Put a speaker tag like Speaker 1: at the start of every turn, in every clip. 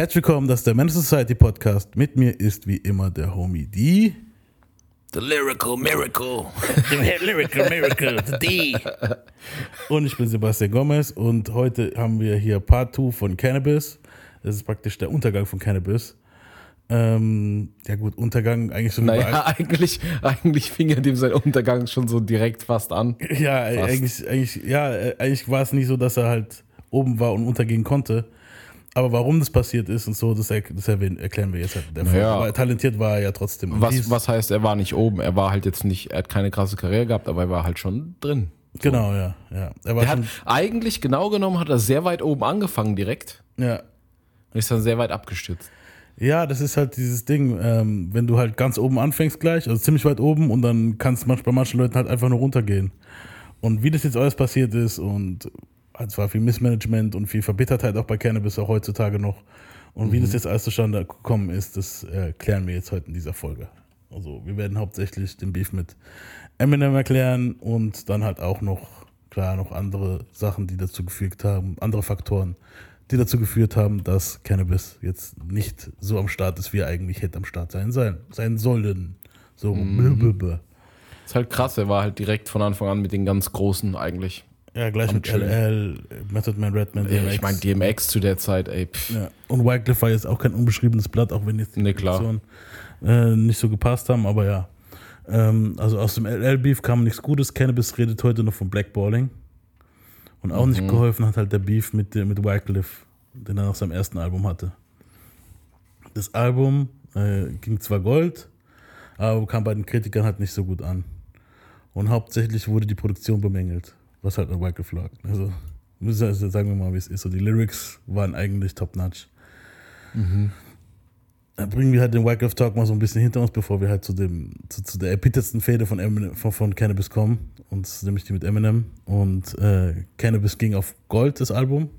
Speaker 1: Herzlich willkommen, das ist der Men's Society Podcast. Mit mir ist wie immer der Homie D.
Speaker 2: The Lyrical Miracle. The Lyrical Miracle. The D.
Speaker 1: Und ich bin Sebastian Gomez und heute haben wir hier Part 2 von Cannabis. Das ist praktisch der Untergang von Cannabis. Ähm, ja gut, Untergang eigentlich so
Speaker 3: Naja, eigentlich, eigentlich fing ja dem sein Untergang schon so direkt fast an.
Speaker 1: Ja, eigentlich, eigentlich, ja, äh, eigentlich war es nicht so, dass er halt oben war und untergehen konnte. Aber warum das passiert ist und so, das, er, das erklären wir jetzt halt.
Speaker 3: Naja.
Speaker 1: talentiert war er ja trotzdem.
Speaker 3: Was, was heißt, er war nicht oben? Er war halt jetzt nicht, er hat keine krasse Karriere gehabt, aber er war halt schon drin.
Speaker 1: Genau, ja. ja. Er war
Speaker 3: hat eigentlich genau genommen, hat er sehr weit oben angefangen direkt
Speaker 1: ja.
Speaker 3: und ist dann sehr weit abgestürzt.
Speaker 1: Ja, das ist halt dieses Ding, ähm, wenn du halt ganz oben anfängst gleich, also ziemlich weit oben und dann kannst manch, bei manchen Leuten halt einfach nur runtergehen. Und wie das jetzt alles passiert ist und es war viel Missmanagement und viel Verbittertheit auch bei Cannabis auch heutzutage noch. Und wie das jetzt alles zustande gekommen ist, das äh, klären wir jetzt heute in dieser Folge. Also wir werden hauptsächlich den Beef mit Eminem erklären und dann halt auch noch, klar, noch andere Sachen, die dazu gefügt haben, andere Faktoren, die dazu geführt haben, dass Cannabis jetzt nicht so am Start ist, wie er eigentlich hätte am Start sein, sein, sein sollen. So, blablabla.
Speaker 3: Ist halt krass, er war halt direkt von Anfang an mit den ganz Großen eigentlich.
Speaker 1: Ja, gleich mit. LL, Method Man, Redman, DMX.
Speaker 3: Ich meine, DMX zu der Zeit, ey. Pff.
Speaker 1: Ja. Und Wycliffe war jetzt auch kein unbeschriebenes Blatt, auch wenn jetzt die
Speaker 3: Nee, klar.
Speaker 1: Positionen, äh, nicht so gepasst haben, aber ja. Ähm, also aus dem LL-Beef kam nichts Gutes. Cannabis redet heute noch von Blackballing. Und auch
Speaker 3: Mhm.
Speaker 1: nicht geholfen hat halt der Beef mit, mit Wycliffe, den er nach seinem ersten Album hatte. Das Album äh, ging zwar Gold, aber kam bei den Kritikern halt nicht so gut an. Und hauptsächlich wurde die Produktion bemängelt, was halt an Wycliffe lag. Also, also sagen wir mal, wie es ist. So, die Lyrics waren eigentlich top-notch. Dann bringen wir halt den Wycliffe Talk mal so ein bisschen hinter uns, bevor wir halt zu dem zu, zu der erbittertsten Fehde von, Eminem, von, von Cannabis kommen. Und das ist nämlich die mit Eminem. Und äh, Cannabis ging auf Gold, das Album.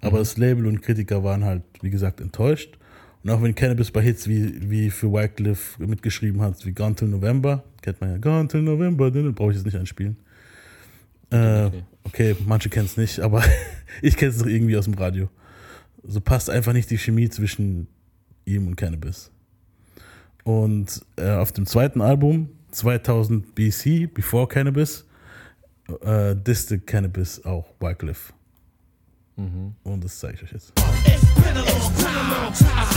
Speaker 1: Aber das Label und Kritiker waren halt, wie gesagt, enttäuscht. Und auch wenn Cannabis bei Hits wie, wie für Wycliffe mitgeschrieben hat, wie Gone Till November, kennt man ja, Gone Till November, den brauche ich jetzt nicht einspielen. Äh, okay, manche kennen es nicht, aber ich kenne es doch irgendwie aus dem Radio. So passt einfach nicht die Chemie zwischen ihm und Cannabis. Und äh, auf dem zweiten Album, 2000 BC, Before Cannabis, äh, disste Cannabis auch Wycliffe. Und das zeige ich euch jetzt.
Speaker 4: It's been a long time. I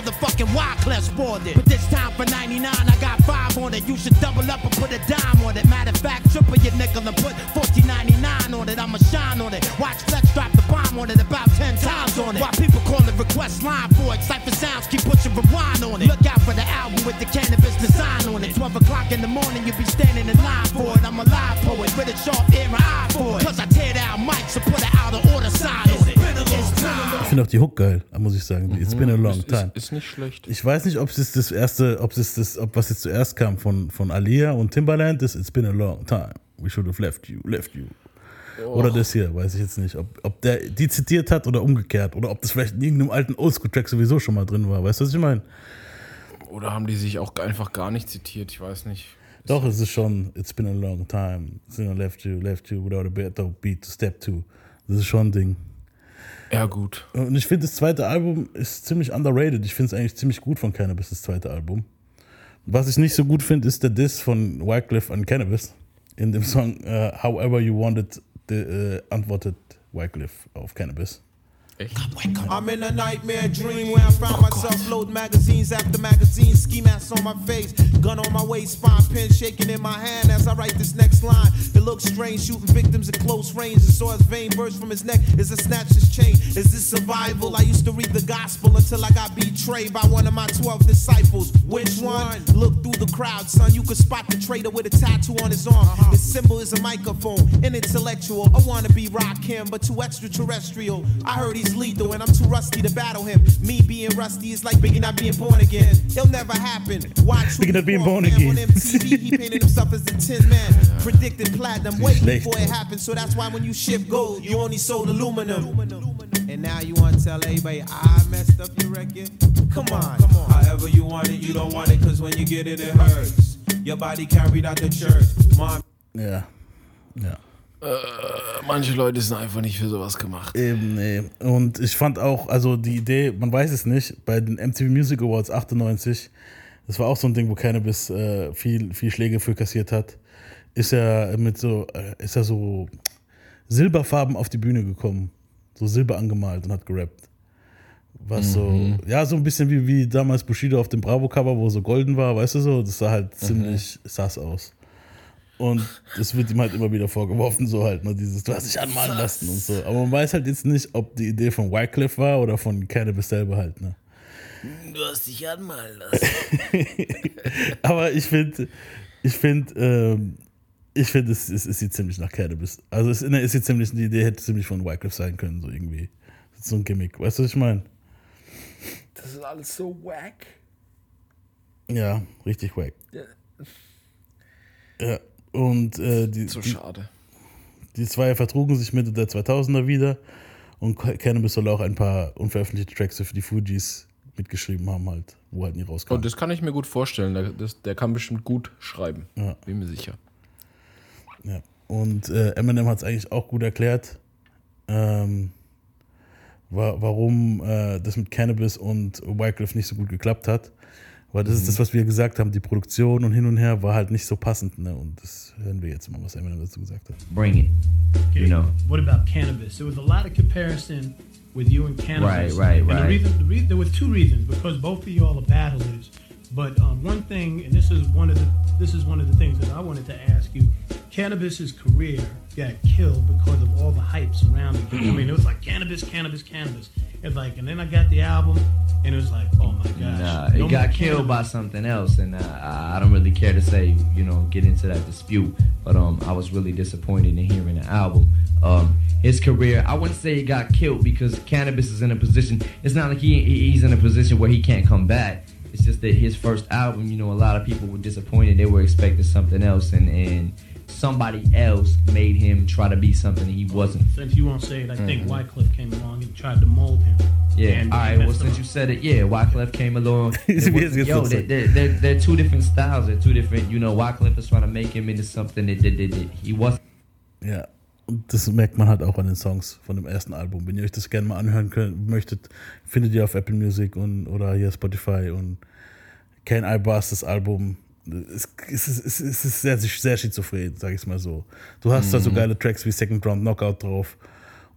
Speaker 4: motherfucking Wyclef for it.
Speaker 1: Die Hook geil, muss ich sagen. It's been a long
Speaker 3: Ist,
Speaker 1: time.
Speaker 3: ist, ist nicht schlecht.
Speaker 1: Ich weiß nicht, ob es das erste, ob es das, ob was jetzt zuerst kam von, von Alia und Timbaland ist It's been a long time. We should have left you, left you. Oder das hier, weiß ich jetzt nicht. Ob, ob der die zitiert hat oder umgekehrt. Oder ob das vielleicht in irgendeinem alten Oldschool-Track sowieso schon mal drin war. Weißt du, was ich meine?
Speaker 3: Oder haben die sich auch einfach gar nicht zitiert? Ich weiß nicht.
Speaker 1: Doch, es ist schon It's been a long time. It's been a left you, left you without a better beat to step to. Das ist schon ein Ding.
Speaker 3: Ja, gut.
Speaker 1: Und ich finde, das zweite Album ist ziemlich underrated. Ich finde es eigentlich ziemlich gut von Cannabis, das zweite Album. Was ich nicht so gut finde, ist der Diss von Wycliffe an Cannabis. In dem Song äh, However You Want It de, äh, antwortet Wycliffe auf Cannabis.
Speaker 5: I'm in a nightmare dream where I found myself loading magazines after magazines, ski mask on my face, gun on my waist, spine pen shaking in my hand as I write this next line. It looks strange shooting victims at close range and saw his vein burst from his neck as I snatched his chain. Is this survival? I used to read the gospel until I got betrayed by one of my 12 disciples. Which one? Look through the crowd, son. You could spot the traitor with a tattoo on his arm. His symbol is a microphone, an intellectual. I wanna be rock him, but too extraterrestrial. I heard he's lethal and I'm too rusty to battle him. Me being rusty is like Biggie not being born again. It'll never happen. Watch who
Speaker 1: Biggie not being born again.
Speaker 5: on MTV, he painted himself as the Tin Man. Predicted platinum way
Speaker 1: schlecht,
Speaker 5: before it
Speaker 1: Bro.
Speaker 5: happened. So that's why when you ship gold, you only sold aluminum. And now you want to tell everybody I messed up your record? Come on, come on. However you want it, you don't want it, cause when you get it, it hurts. Your body carried out the church. Mom,
Speaker 1: Ja. Ja.
Speaker 3: Manche Leute sind einfach nicht für sowas gemacht.
Speaker 1: Eben, nee. Und ich fand auch, also die Idee, man weiß es nicht, bei den MTV Music Awards 98, das war auch so ein Ding, wo Cannabis äh, viel, viel Schläge für kassiert hat, ist er mit so, äh, ist er so Silberfarben auf die Bühne gekommen. So Silber angemalt und hat gerappt. Was so, ja, so ein bisschen wie, wie damals Bushido auf dem Bravo-Cover, wo so golden war, weißt du so, das sah halt ziemlich sass aus. Und das wird ihm halt immer wieder vorgeworfen, so halt, ne, dieses, du hast dich anmalen lassen und so. Aber man weiß halt jetzt nicht, ob die Idee von Wycliffe war oder von Cannabis selber halt, ne.
Speaker 2: Du hast dich anmalen lassen.
Speaker 1: Aber ich finde, ich finde, ähm, ich finde, es, es, es sieht ziemlich nach Cannabis. Also es, ne, es sieht ziemlich, die Idee hätte ziemlich von Wycliffe sein können, so irgendwie. So ein Gimmick, weißt du, was ich meine?
Speaker 3: Das ist alles so wack.
Speaker 1: Ja, richtig wack. Ja, und äh, die,
Speaker 3: So
Speaker 1: die,
Speaker 3: schade.
Speaker 1: Die zwei vertrugen sich Mitte der 2000er wieder und Cannabis soll auch ein paar unveröffentlichte Tracks für die Fujis mitgeschrieben haben, halt, wo halt nie rauskam.
Speaker 3: Und das kann ich mir gut vorstellen. Der, das, der kann bestimmt gut schreiben.
Speaker 1: Ja.
Speaker 3: Bin mir sicher.
Speaker 1: ja. und äh, Eminem hat es eigentlich auch gut erklärt, ähm, wa warum äh, das mit Cannabis und Wycliffe nicht so gut geklappt hat. Weil das ist das, was wir gesagt haben, die Produktion und hin und her war halt nicht so passend. Ne? Und das hören wir jetzt mal, was Eminem dazu gesagt hat.
Speaker 6: Bring it. You know.
Speaker 7: What about cannabis? There was a lot of comparison with you and cannabis.
Speaker 6: Right, right,
Speaker 7: and
Speaker 6: right.
Speaker 7: The reason, the reason, there were two reasons because both of y'all are battlers. But um, one thing, and this is one of the this is one of the things that I wanted to ask you. Cannabis's career got killed because of all the hype surrounding it. I mean, it was like cannabis, cannabis, cannabis. It's like, and then I got the album, and it was like, oh my gosh,
Speaker 6: Nah,
Speaker 7: no
Speaker 6: it got killed by something else, and uh, I I don't really care to say, you know, get into that dispute. But um, I was really disappointed in hearing the album. Um, his career, I wouldn't say he got killed because cannabis is in a position. It's not like he- he's in a position where he can't come back. It's just that his first album, you know, a lot of people were disappointed. They were expecting something else, and and somebody else made him try to be something he wasn't.
Speaker 7: Since you won't say it, I think mm-hmm. Wycliffe came along and tried to mold him.
Speaker 6: Yeah.
Speaker 7: And
Speaker 6: All. Well, since
Speaker 7: up.
Speaker 6: you said it, yeah, Wyclef came along. Was- yo, they,
Speaker 1: like-
Speaker 6: they're, they're, they're two different styles. They're two different. You know, Wyclef is trying to make him into something that, that, that, that he wasn't.
Speaker 1: Ja, und das merkt man halt auch an den Songs von dem ersten Album. Wenn ihr euch das gerne mal anhören könnt, möchtet, findet ihr auf Apple Music und, oder hier Spotify und Can I Bust das Album. Es, es, ist- es, es ist sehr, sehr schizophren, sag ich mal so. Du hast da so geile Tracks wie Second Round Knockout drauf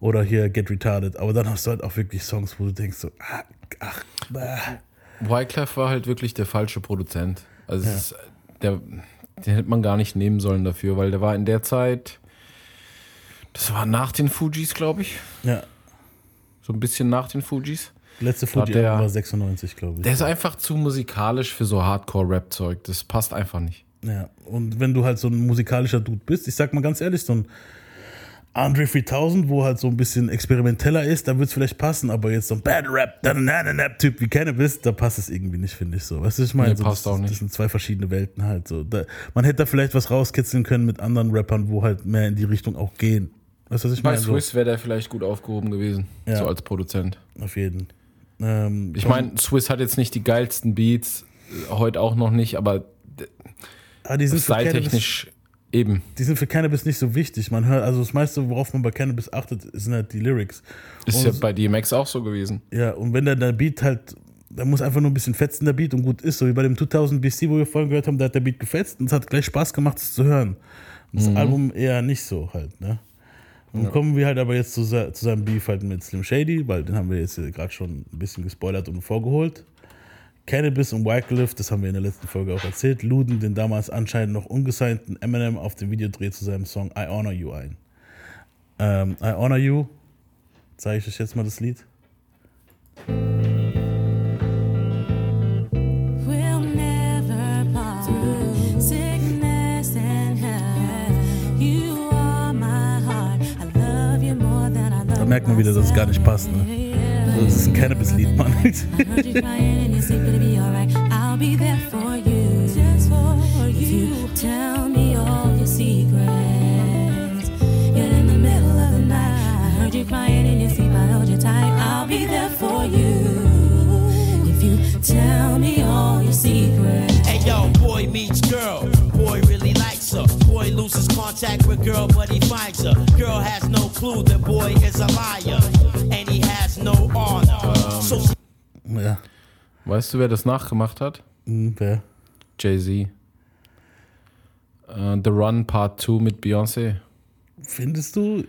Speaker 1: oder hier Get Retarded, aber dann hast du halt auch wirklich Songs, wo du denkst so, ah, ach, bah.
Speaker 3: Wyclef war halt wirklich der falsche Produzent. Also es ist, der, den hätte man gar nicht nehmen sollen dafür, weil der war in der Zeit, das war nach den Fujis, glaube ich.
Speaker 1: ja.
Speaker 3: So ein bisschen nach den Fujis.
Speaker 1: Letzte Fuji
Speaker 3: der-
Speaker 1: war 96, glaube ich.
Speaker 3: Der ist einfach zu musikalisch für so Hardcore-Rap-Zeug. Das passt einfach nicht.
Speaker 1: Ja, und wenn du halt so ein musikalischer Dude bist, ich sag mal ganz ehrlich, so ein Andre 3000, wo halt so ein bisschen experimenteller ist, da wird es vielleicht passen, aber jetzt so ein Bad Rap, Typ wie Cannabis, da passt es irgendwie nicht, finde ich so. Weißt du, was ich meine?
Speaker 3: Nee,
Speaker 1: so,
Speaker 3: passt
Speaker 1: das,
Speaker 3: auch nicht.
Speaker 1: Das sind zwei verschiedene Welten halt so. Da, man hätte da vielleicht was rauskitzeln können mit anderen Rappern, wo halt mehr in die Richtung auch gehen. Weißt du, was ich
Speaker 3: Bei
Speaker 1: meine? So,
Speaker 3: Swiss wäre der vielleicht gut aufgehoben gewesen,
Speaker 1: Ja.
Speaker 3: so als Produzent.
Speaker 1: auf jeden. Ähm,
Speaker 3: Ich meine, Swiss hat jetzt nicht die geilsten Beats, äh, heute auch noch nicht, aber
Speaker 1: ah, die sind
Speaker 3: styltechnisch eben.
Speaker 1: die sind für Cannabis nicht so wichtig. Man hört, also das meiste, worauf man bei Cannabis achtet, sind halt die Lyrics.
Speaker 3: Ist
Speaker 1: Und
Speaker 3: ja bei DMX auch so gewesen.
Speaker 1: Ja, und wenn der, der Beat halt, da muss einfach nur ein bisschen fetzen, der Beat und gut ist, so wie bei dem 2000 BC, wo wir vorhin gehört haben, da hat der Beat gefetzt und es hat gleich Spaß gemacht, es zu hören. Und das Album eher nicht so halt, ne? Und kommen wir halt aber jetzt zu, zu seinem Beef halt mit Slim Shady, weil den haben wir jetzt gerade schon ein bisschen gespoilert und vorgeholt. Cannabis und Wycliffe, das haben wir in der letzten Folge auch erzählt, luden den damals anscheinend noch ungesignten Eminem auf dem Videodreh zu seinem Song I Honor You ein. Ähm, I Honor You, zeige ich euch jetzt mal das Lied. Merkt man wieder, dass es gar nicht passt, ne? Also, Das ist ein Cannabis-Lied, Mann.
Speaker 8: Heard you crying in your sleep, it'll be alright. I'll be there for you. Just you. Tell me all your secrets. Yet in the middle of the night, I heard you crying in your sleep. I held you tight. I'll be there for you. If you tell me all your secrets.
Speaker 4: Hey yo, boy meets girl. Boy really likes her. Boy loses contact with girl, but he finds her. Girl has no clue that boy is a liar. And he has no honor. So she
Speaker 1: Ja.
Speaker 3: Weißt du, wer das nachgemacht hat?
Speaker 1: Hm, wer?
Speaker 3: Jay-Z. Äh, The Run Part 2 mit Beyoncé.
Speaker 1: Findest du?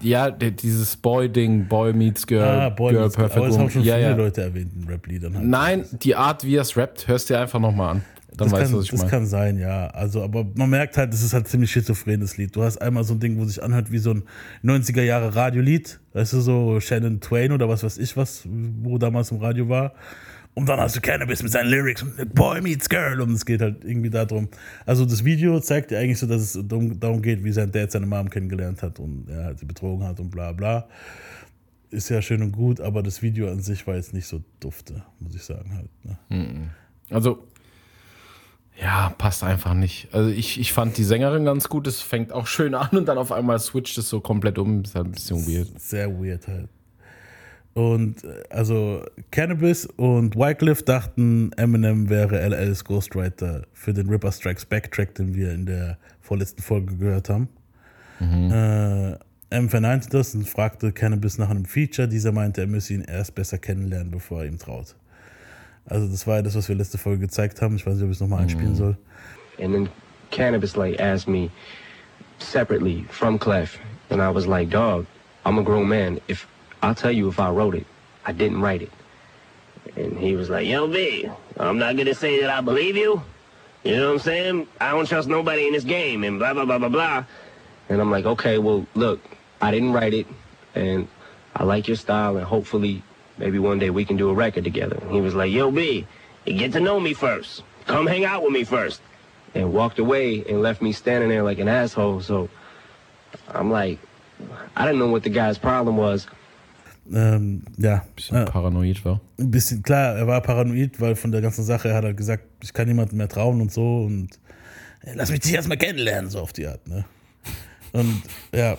Speaker 3: Ja, der, dieses Boy-Ding, Boy meets Girl,
Speaker 1: ah, Boy,
Speaker 3: Girl
Speaker 1: Meets-
Speaker 3: Perfect
Speaker 1: aber das haben
Speaker 3: Woman.
Speaker 1: schon
Speaker 3: ja,
Speaker 1: viele
Speaker 3: ja.
Speaker 1: Leute erwähnt in Rap-Liedern. Halt.
Speaker 3: Nein, die Art, wie er es rappt, hörst du dir einfach nochmal an. Dann
Speaker 1: das
Speaker 3: weißt
Speaker 1: kann,
Speaker 3: du, was ich
Speaker 1: das
Speaker 3: meine.
Speaker 1: kann sein, ja. Also, aber man merkt halt, das ist halt ziemlich schizophrenes Lied. Du hast einmal so ein Ding, wo sich anhört wie so ein 90er Jahre Radiolied. Weißt du, so Shannon Twain oder was weiß ich was, wo damals im Radio war. Und dann hast du Cannabis mit seinen Lyrics und Boy meets Girl und es geht halt irgendwie darum. Also das Video zeigt dir eigentlich so, dass es darum, darum geht, wie sein Dad seine Mom kennengelernt hat und er halt sie betrogen hat und bla bla. Ist ja schön und gut, aber das Video an sich war jetzt nicht so dufte, muss ich sagen halt. Ne?
Speaker 3: Also, ja, passt einfach nicht. Also ich, ich fand die Sängerin ganz gut, es fängt auch schön an und dann auf einmal switcht es so komplett um. Ist halt ein bisschen weird.
Speaker 1: Sehr weird halt. Und äh, also Cannabis und Wycliffe dachten, Eminem wäre LLs Ghostwriter für den Ripper Strikes Back Track, den wir in der vorletzten Folge gehört haben. Äh, M verneinte das und fragte Cannabis nach einem Feature. Dieser meinte, er müsse ihn erst besser kennenlernen, bevor er ihm traut. Also das war ja das, was wir letzte Folge gezeigt haben. Ich weiß nicht, ob ich es nochmal einspielen mhm. soll.
Speaker 9: And then Cannabis like asked me separately from Clef, and I was like, "Dog, I'm a grown man. If I'll tell you if I wrote it, I didn't write it." And he was like, "Yo, B, I'm not gonna say that I believe you. You know what I'm saying? I don't trust nobody in this game, and blah blah blah blah blah." And I'm like, "Okay, well, look, I didn't write it, and I like your style, and hopefully, maybe one day we can do a record together." And he was like, "Yo, B, you get to know me first. Come hang out with me first and walked away and left me standing there like an asshole. So I'm like, I didn't know what the guy's problem was.
Speaker 1: Ähm, ja,
Speaker 3: Bisschen
Speaker 1: äh,
Speaker 3: paranoid war.
Speaker 1: ein bisschen klar, er war paranoid, weil von der ganzen Sache, er hat halt gesagt, ich kann niemandem mehr trauen und so und lass mich dich erstmal kennenlernen, so auf die Art, ne? Und ja,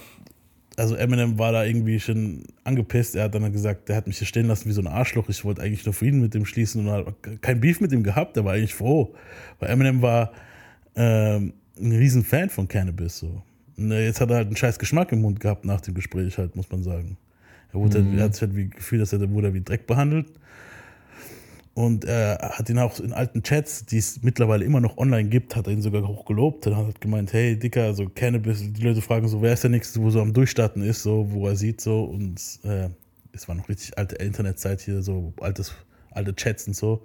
Speaker 1: also Eminem war da irgendwie schon angepisst. Er hat dann gesagt, der hat mich hier stehen lassen wie so ein Arschloch. Ich wollte eigentlich nur Frieden mit ihm schließen und hat kein Beef mit ihm gehabt. Er war eigentlich froh. Weil Eminem war ähm, ein riesen Fan von Cannabis. So. Und äh, jetzt hat er halt einen scheiß Geschmack im Mund gehabt nach dem Gespräch, halt, muss man sagen. Er, wurde halt, er hat sich halt wie Gefühl, dass er wurde wie Dreck behandelt. Und er hat ihn auch in alten Chats, die es mittlerweile immer noch online gibt, hat er ihn sogar hoch gelobt. Dann hat er gemeint, hey Dicker, so Cannabis, die Leute fragen so, wer ist der Nächste, wo so am Durchstarten ist, so, wo er sieht so. Und äh, es war noch richtig alte Internetzeit hier, so altes, alte Chats und so.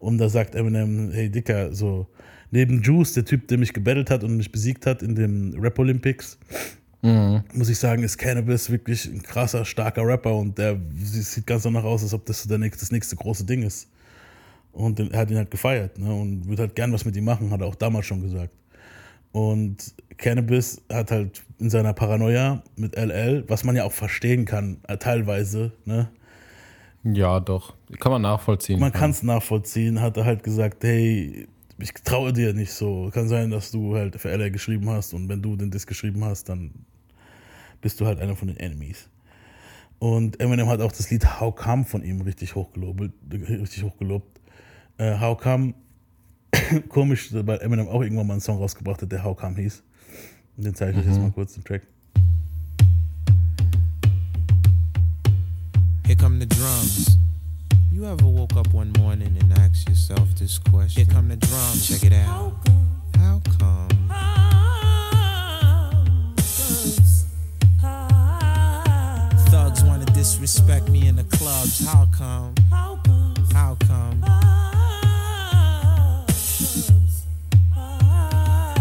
Speaker 1: Und da sagt Eminem, hey Dicker, so neben Juice, der Typ, der mich gebettelt hat und mich besiegt hat in den Rap Olympics, muss ich sagen, ist Cannabis wirklich ein krasser, starker Rapper und der sieht ganz danach aus, als ob das der nächste, das nächste große Ding ist. Und er hat ihn halt gefeiert ne? und würde halt gern was mit ihm machen, hat er auch damals schon gesagt. Und Cannabis hat halt in seiner Paranoia mit LL, was man ja auch verstehen kann, äh, teilweise, ne?
Speaker 3: Ja, doch. Kann man nachvollziehen.
Speaker 1: man kann es nachvollziehen, hat er halt gesagt, hey, ich traue dir nicht so. Kann sein, dass du halt für LL geschrieben hast und wenn du den Disk geschrieben hast, dann bist du halt einer von den Enemies. Und Eminem hat auch das Lied How Come von ihm richtig hochgelobt. Richtig hochgelobt. Äh, How Come, komisch, weil Eminem auch irgendwann mal einen Song rausgebracht hat, der How Come hieß. Und den zeige ich euch jetzt mal kurz, den Track.
Speaker 5: Here come the drums. You ever woke up one morning and asked yourself this question? Here come the drums. Check it out. How come? Thugs wanna disrespect me in the clubs. How come? How come?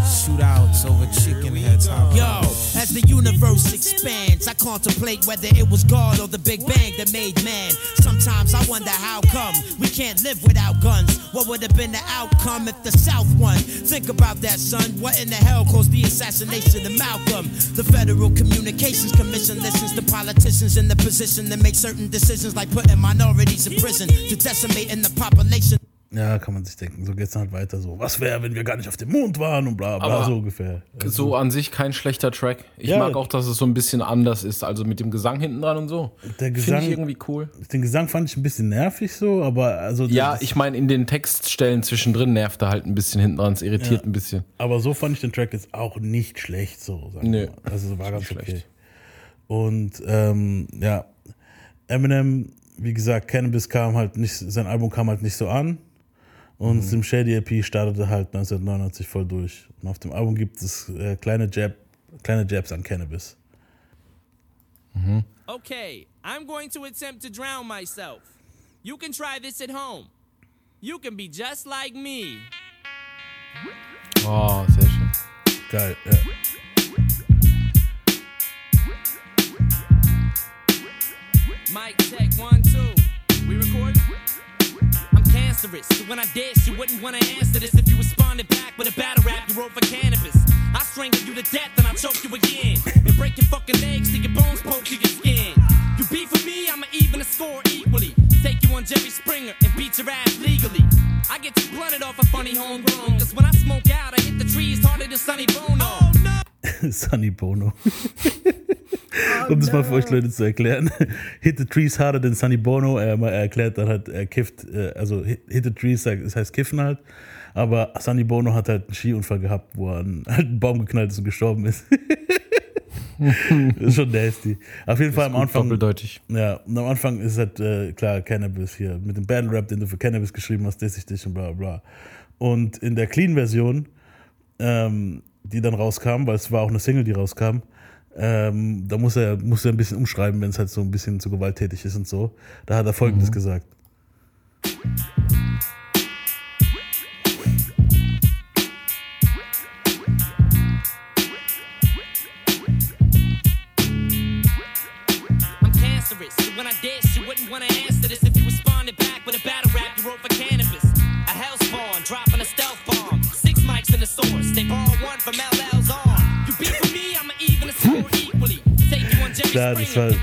Speaker 5: Shootouts over chicken heads. How
Speaker 4: Yo, as the universe expands, I contemplate whether it was God or the Big Bang that made man. Sometimes I wonder how come we can't live without guns. What would have been the outcome if the South won? Think about that, son. What in the hell caused the assassination of Malcolm? The Federal Communications Commission listens to politicians in the position to make certain decisions like putting minorities in prison to decimating the population.
Speaker 1: Ja, kann man sich denken. So geht's dann halt weiter so. Was wäre, wenn wir gar nicht auf dem Mond waren und bla bla,
Speaker 3: Aber
Speaker 1: so ungefähr.
Speaker 3: So an sich kein schlechter Track. Ich
Speaker 1: Ja.
Speaker 3: mag auch, dass es so ein bisschen anders ist, also mit dem Gesang hinten dran und so.
Speaker 1: Der
Speaker 3: Finde
Speaker 1: Gesang,
Speaker 3: ich irgendwie cool.
Speaker 1: den Gesang fand ich ein bisschen nervig so, aber also
Speaker 3: Ja, ich meine, in den Textstellen zwischendrin nervt er halt ein bisschen hinten dran, es irritiert
Speaker 1: Ja.
Speaker 3: ein bisschen.
Speaker 1: Aber so fand ich den Track jetzt auch nicht schlecht so. sagen
Speaker 3: Nee,
Speaker 1: mal. also war ganz
Speaker 3: nicht
Speaker 1: okay.
Speaker 3: schlecht.
Speaker 1: Und ähm, ja, Eminem, wie gesagt, Cannabis kam halt nicht, sein Album kam halt nicht so an. Und
Speaker 3: Mhm.
Speaker 1: Slim Shady LP startete halt 1999 voll durch. Und auf dem Album gibt es äh, kleine, Jab, kleine Jabs an Cannabis.
Speaker 10: Okay, I'm going to attempt to drown myself. You can try this at home. You can be just like me.
Speaker 3: Oh, sehr schön.
Speaker 1: Geil, ja.
Speaker 10: Mic check one, two. We record? So when I dish, you wouldn't want to answer this if you responded back with a battle rap you wrote for cannabis. I strangle you to death and I choke you again. And break your fucking legs till your bones poke through your skin. You beat for me, I'ma even the score equally. Take you on Jerry Springer and beat your ass legally. I get too blunted off a funny homegrown, cause when I smoke out, I hit the trees harder than Sunny Bono. Oh no!
Speaker 1: Sunny Bono. um das mal für euch Leute zu erklären. Hit the trees harder than Sunny Bono. Er, er erklärt dann halt, er kifft, äh, also hit, the trees, das heißt kiffen halt. Aber Sunny Bono hat halt einen Skiunfall gehabt, wo er an einen Baum geknallt ist und gestorben ist. das ist schon nasty. Auf jeden Fall am Anfang.
Speaker 3: doppeldeutig.
Speaker 1: Ja, und am Anfang ist halt äh, klar Cannabis hier. Mit dem Battle Rap, den du für Cannabis geschrieben hast, diss ich dich und bla bla. Und in der Clean-Version, ähm, die dann rauskam, weil es war auch eine Single, die rauskam, ähm, da muss er, muss er ein bisschen umschreiben, wenn es halt so ein bisschen zu gewalttätig ist und so. Da hat er folgendes gesagt. Das war-.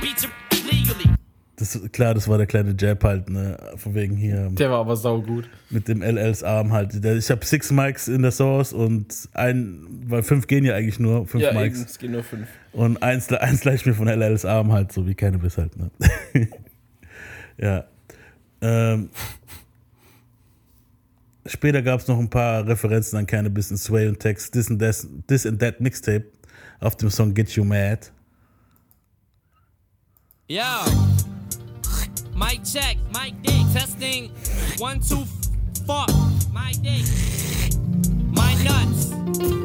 Speaker 1: Das, klar, das war der kleine Jab halt, ne? Von wegen hier
Speaker 3: Der war aber saugut.
Speaker 1: mit dem LLs Arm halt. Ich habe six Mics in der Source und ein, weil fünf gehen ja eigentlich nur, fünf
Speaker 3: Ja,
Speaker 1: Mics.
Speaker 3: eben, es gehen nur fünf.
Speaker 1: Und eins, eins gleich mir von LLs Arm halt, so wie Cannabis halt, ne? ja. Ähm, später gab es noch ein paar Referenzen an Cannabis in Sway und Text This and, That, This and That Mixtape auf dem Song Get You Mad.
Speaker 10: Yo. Mic check, mic dick, testing. One, two, fuck. My dick. My nuts.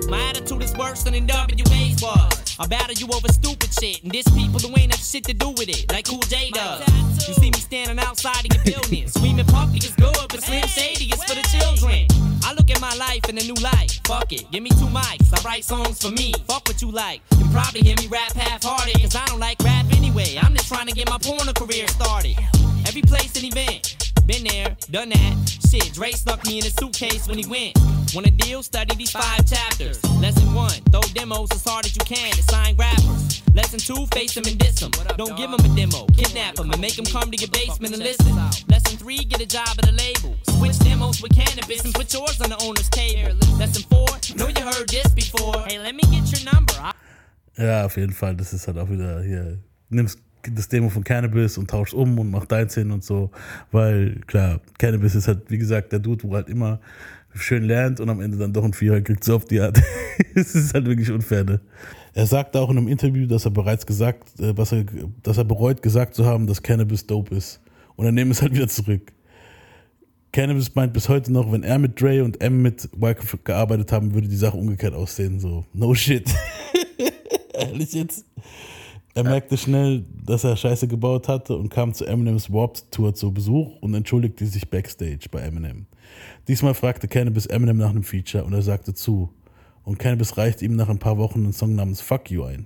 Speaker 10: My attitude is worse than NWA's was. I battle you over stupid shit, and this people who ain't have shit to do with it, like Cool J does. You see me standing outside of your building, screaming puppy is good, but Slim Shady is for the children. I look at my life in a new light. Fuck it, give me two mics. I write songs for me. Fuck what you like. You probably hear me rap half-hearted, cause I don't like rap anyway. I'm just trying to get my porno career started. Every place and event. Been there, done that. Shit, Dre stuck me in a suitcase when he went. Wanna deal? Study these five chapters. Lesson one, throw demos as hard as you can to sign rappers. Lesson two, face them and diss them. Don't give them a demo. Kidnap them and make them come to your basement and listen. Lesson three, get a job at a label. Switch demos with cannabis and put yours on the owner's table. Lesson four, know you heard this before. Hey, let me get your number. I-
Speaker 1: Ja, auf jeden Fall. Das ist halt auch wieder hier. Nimmst das Demo von Cannabis und tauschst um und mach deins hin und so. Weil, klar, Cannabis ist halt, wie gesagt, der Dude, wo halt immer schön lernt und am Ende dann doch ein Vierer kriegt, so auf die Art. Es ist halt wirklich unfair, ne? Er sagte auch in einem Interview, dass er bereits gesagt, äh, was er, dass er bereut, gesagt zu haben, dass Cannabis dope ist. Und er nimmt es halt wieder zurück. Cannabis meint bis heute noch, wenn er mit Dre und M mit Wyclef gearbeitet haben, würde die Sache umgekehrt aussehen. So, no shit. Ehrlich jetzt? Er merkte schnell, dass er Scheiße gebaut hatte und kam zu Eminems Warped Tour zu Besuch und entschuldigte sich backstage bei Eminem. Diesmal fragte Cannabis Eminem nach einem Feature und er sagte zu. Und Cannabis reichte ihm nach ein paar Wochen einen Song namens Fuck You ein.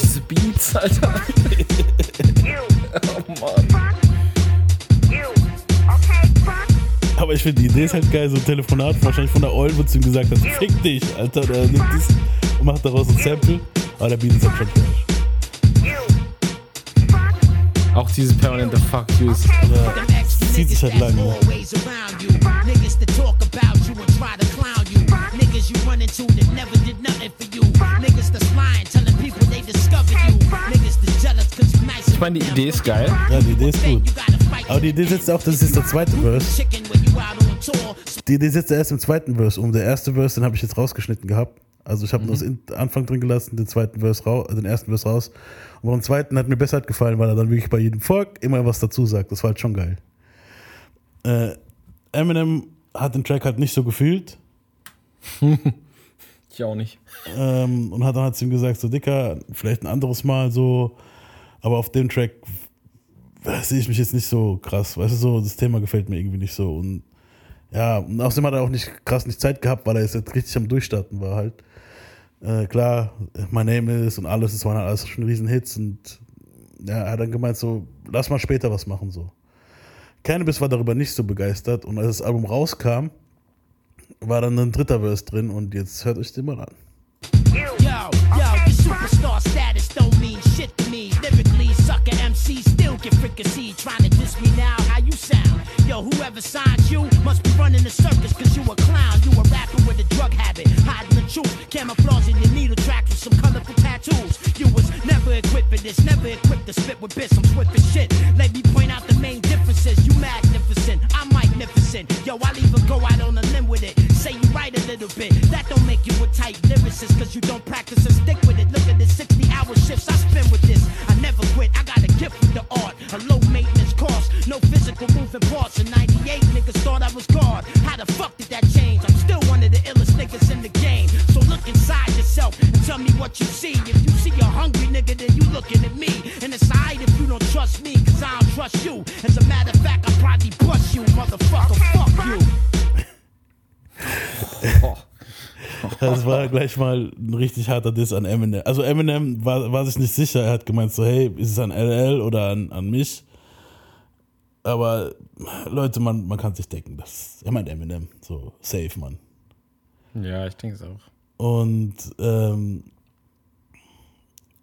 Speaker 3: Diese Beats, Alter. oh Mann.
Speaker 1: Aber ich finde die Idee ist halt geil, so ein Telefonat wahrscheinlich von der Eul, wo zu ihm gesagt hat, fick dich, Alter, oder er nimmt das und macht daraus ein Sample. Aber der Beat ist halt schon trash.
Speaker 3: Auch dieses permanente Fuck yous.
Speaker 1: Zieht sich halt lang.
Speaker 4: Always around you. Niggas run into that never did nothing for you. Niggas that's lying, telling people they discovered you. Niggas that's jealous cause you nice.
Speaker 3: Ich meine, die Idee ist geil.
Speaker 1: Ja, die Idee ist gut. Aber die Idee setzt auch, das ist jetzt der zweite Verse. Die Idee setzt erst im zweiten Verse um. Der erste Verse, den habe ich jetzt rausgeschnitten gehabt. Also ich habe nur das Anfang drin gelassen, den zweiten Verse raus, den ersten Verse raus. Und beim zweiten hat mir besser gefallen, weil er dann wirklich bei jedem Fuck immer was dazu sagt. Das war halt schon geil. Äh, Eminem hat den Track halt nicht so gefühlt.
Speaker 3: Ich auch nicht.
Speaker 1: Ähm, und hat dann hat ihm gesagt, so Dicker, vielleicht ein anderes Mal so, aber auf dem Track äh, sehe ich mich jetzt nicht so krass. Weißt du, so, das Thema gefällt mir irgendwie nicht so. Und ja, und außerdem hat er auch nicht krass nicht Zeit gehabt, weil er jetzt halt richtig am Durchstarten war halt. Äh, klar, My Name is und alles, das waren halt alles schon Riesenhits und ja, er hat dann gemeint so, lass mal später was machen so. Cannabis war darüber nicht so begeistert und als das Album rauskam, war dann ein dritter Verse drin und jetzt hört euch den mal an.
Speaker 4: Yo, yo, your superstar MC still get fricasseed. Trying to diss me now, how you sound? Yo, whoever signed you must be running the circus, cause you a clown. You a rapper with a drug habit, hiding the truth. Camouflaging your needle tracks with some colorful tattoos. You was never equipped for this, never equipped to spit with bits. I'm swift as shit. Let me point out the main differences. You magnificent, I'm magnificent. Yo, I'll even go out on a limb with it. Say you write a little bit, that don't make you a tight lyricist, cause you don't practice and stick with it. Look at the 60 hour shifts I spend with this. I never quit, I got a gift with the art. A low maintenance cost, no physical moving parts. In 98, niggas thought I was God. How the fuck did that change? I'm still one of the illest niggas in the game. So look inside yourself and tell me what you see. If you see a hungry nigga, then you looking at me. And it's alright if you don't trust me, cause I don't trust you. As a matter of fact, I'll probably bust you, motherfucker. Fuck you. Oh.
Speaker 1: Das war gleich mal ein richtig harter Diss an Eminem. Also Eminem war, war sich nicht sicher. Er hat gemeint so, hey, ist es an LL oder an, an mich? Aber Leute, man, man kann sich denken, das, er meint Eminem, so safe, Mann.
Speaker 3: Ja, ich denke es auch.
Speaker 1: Und ähm,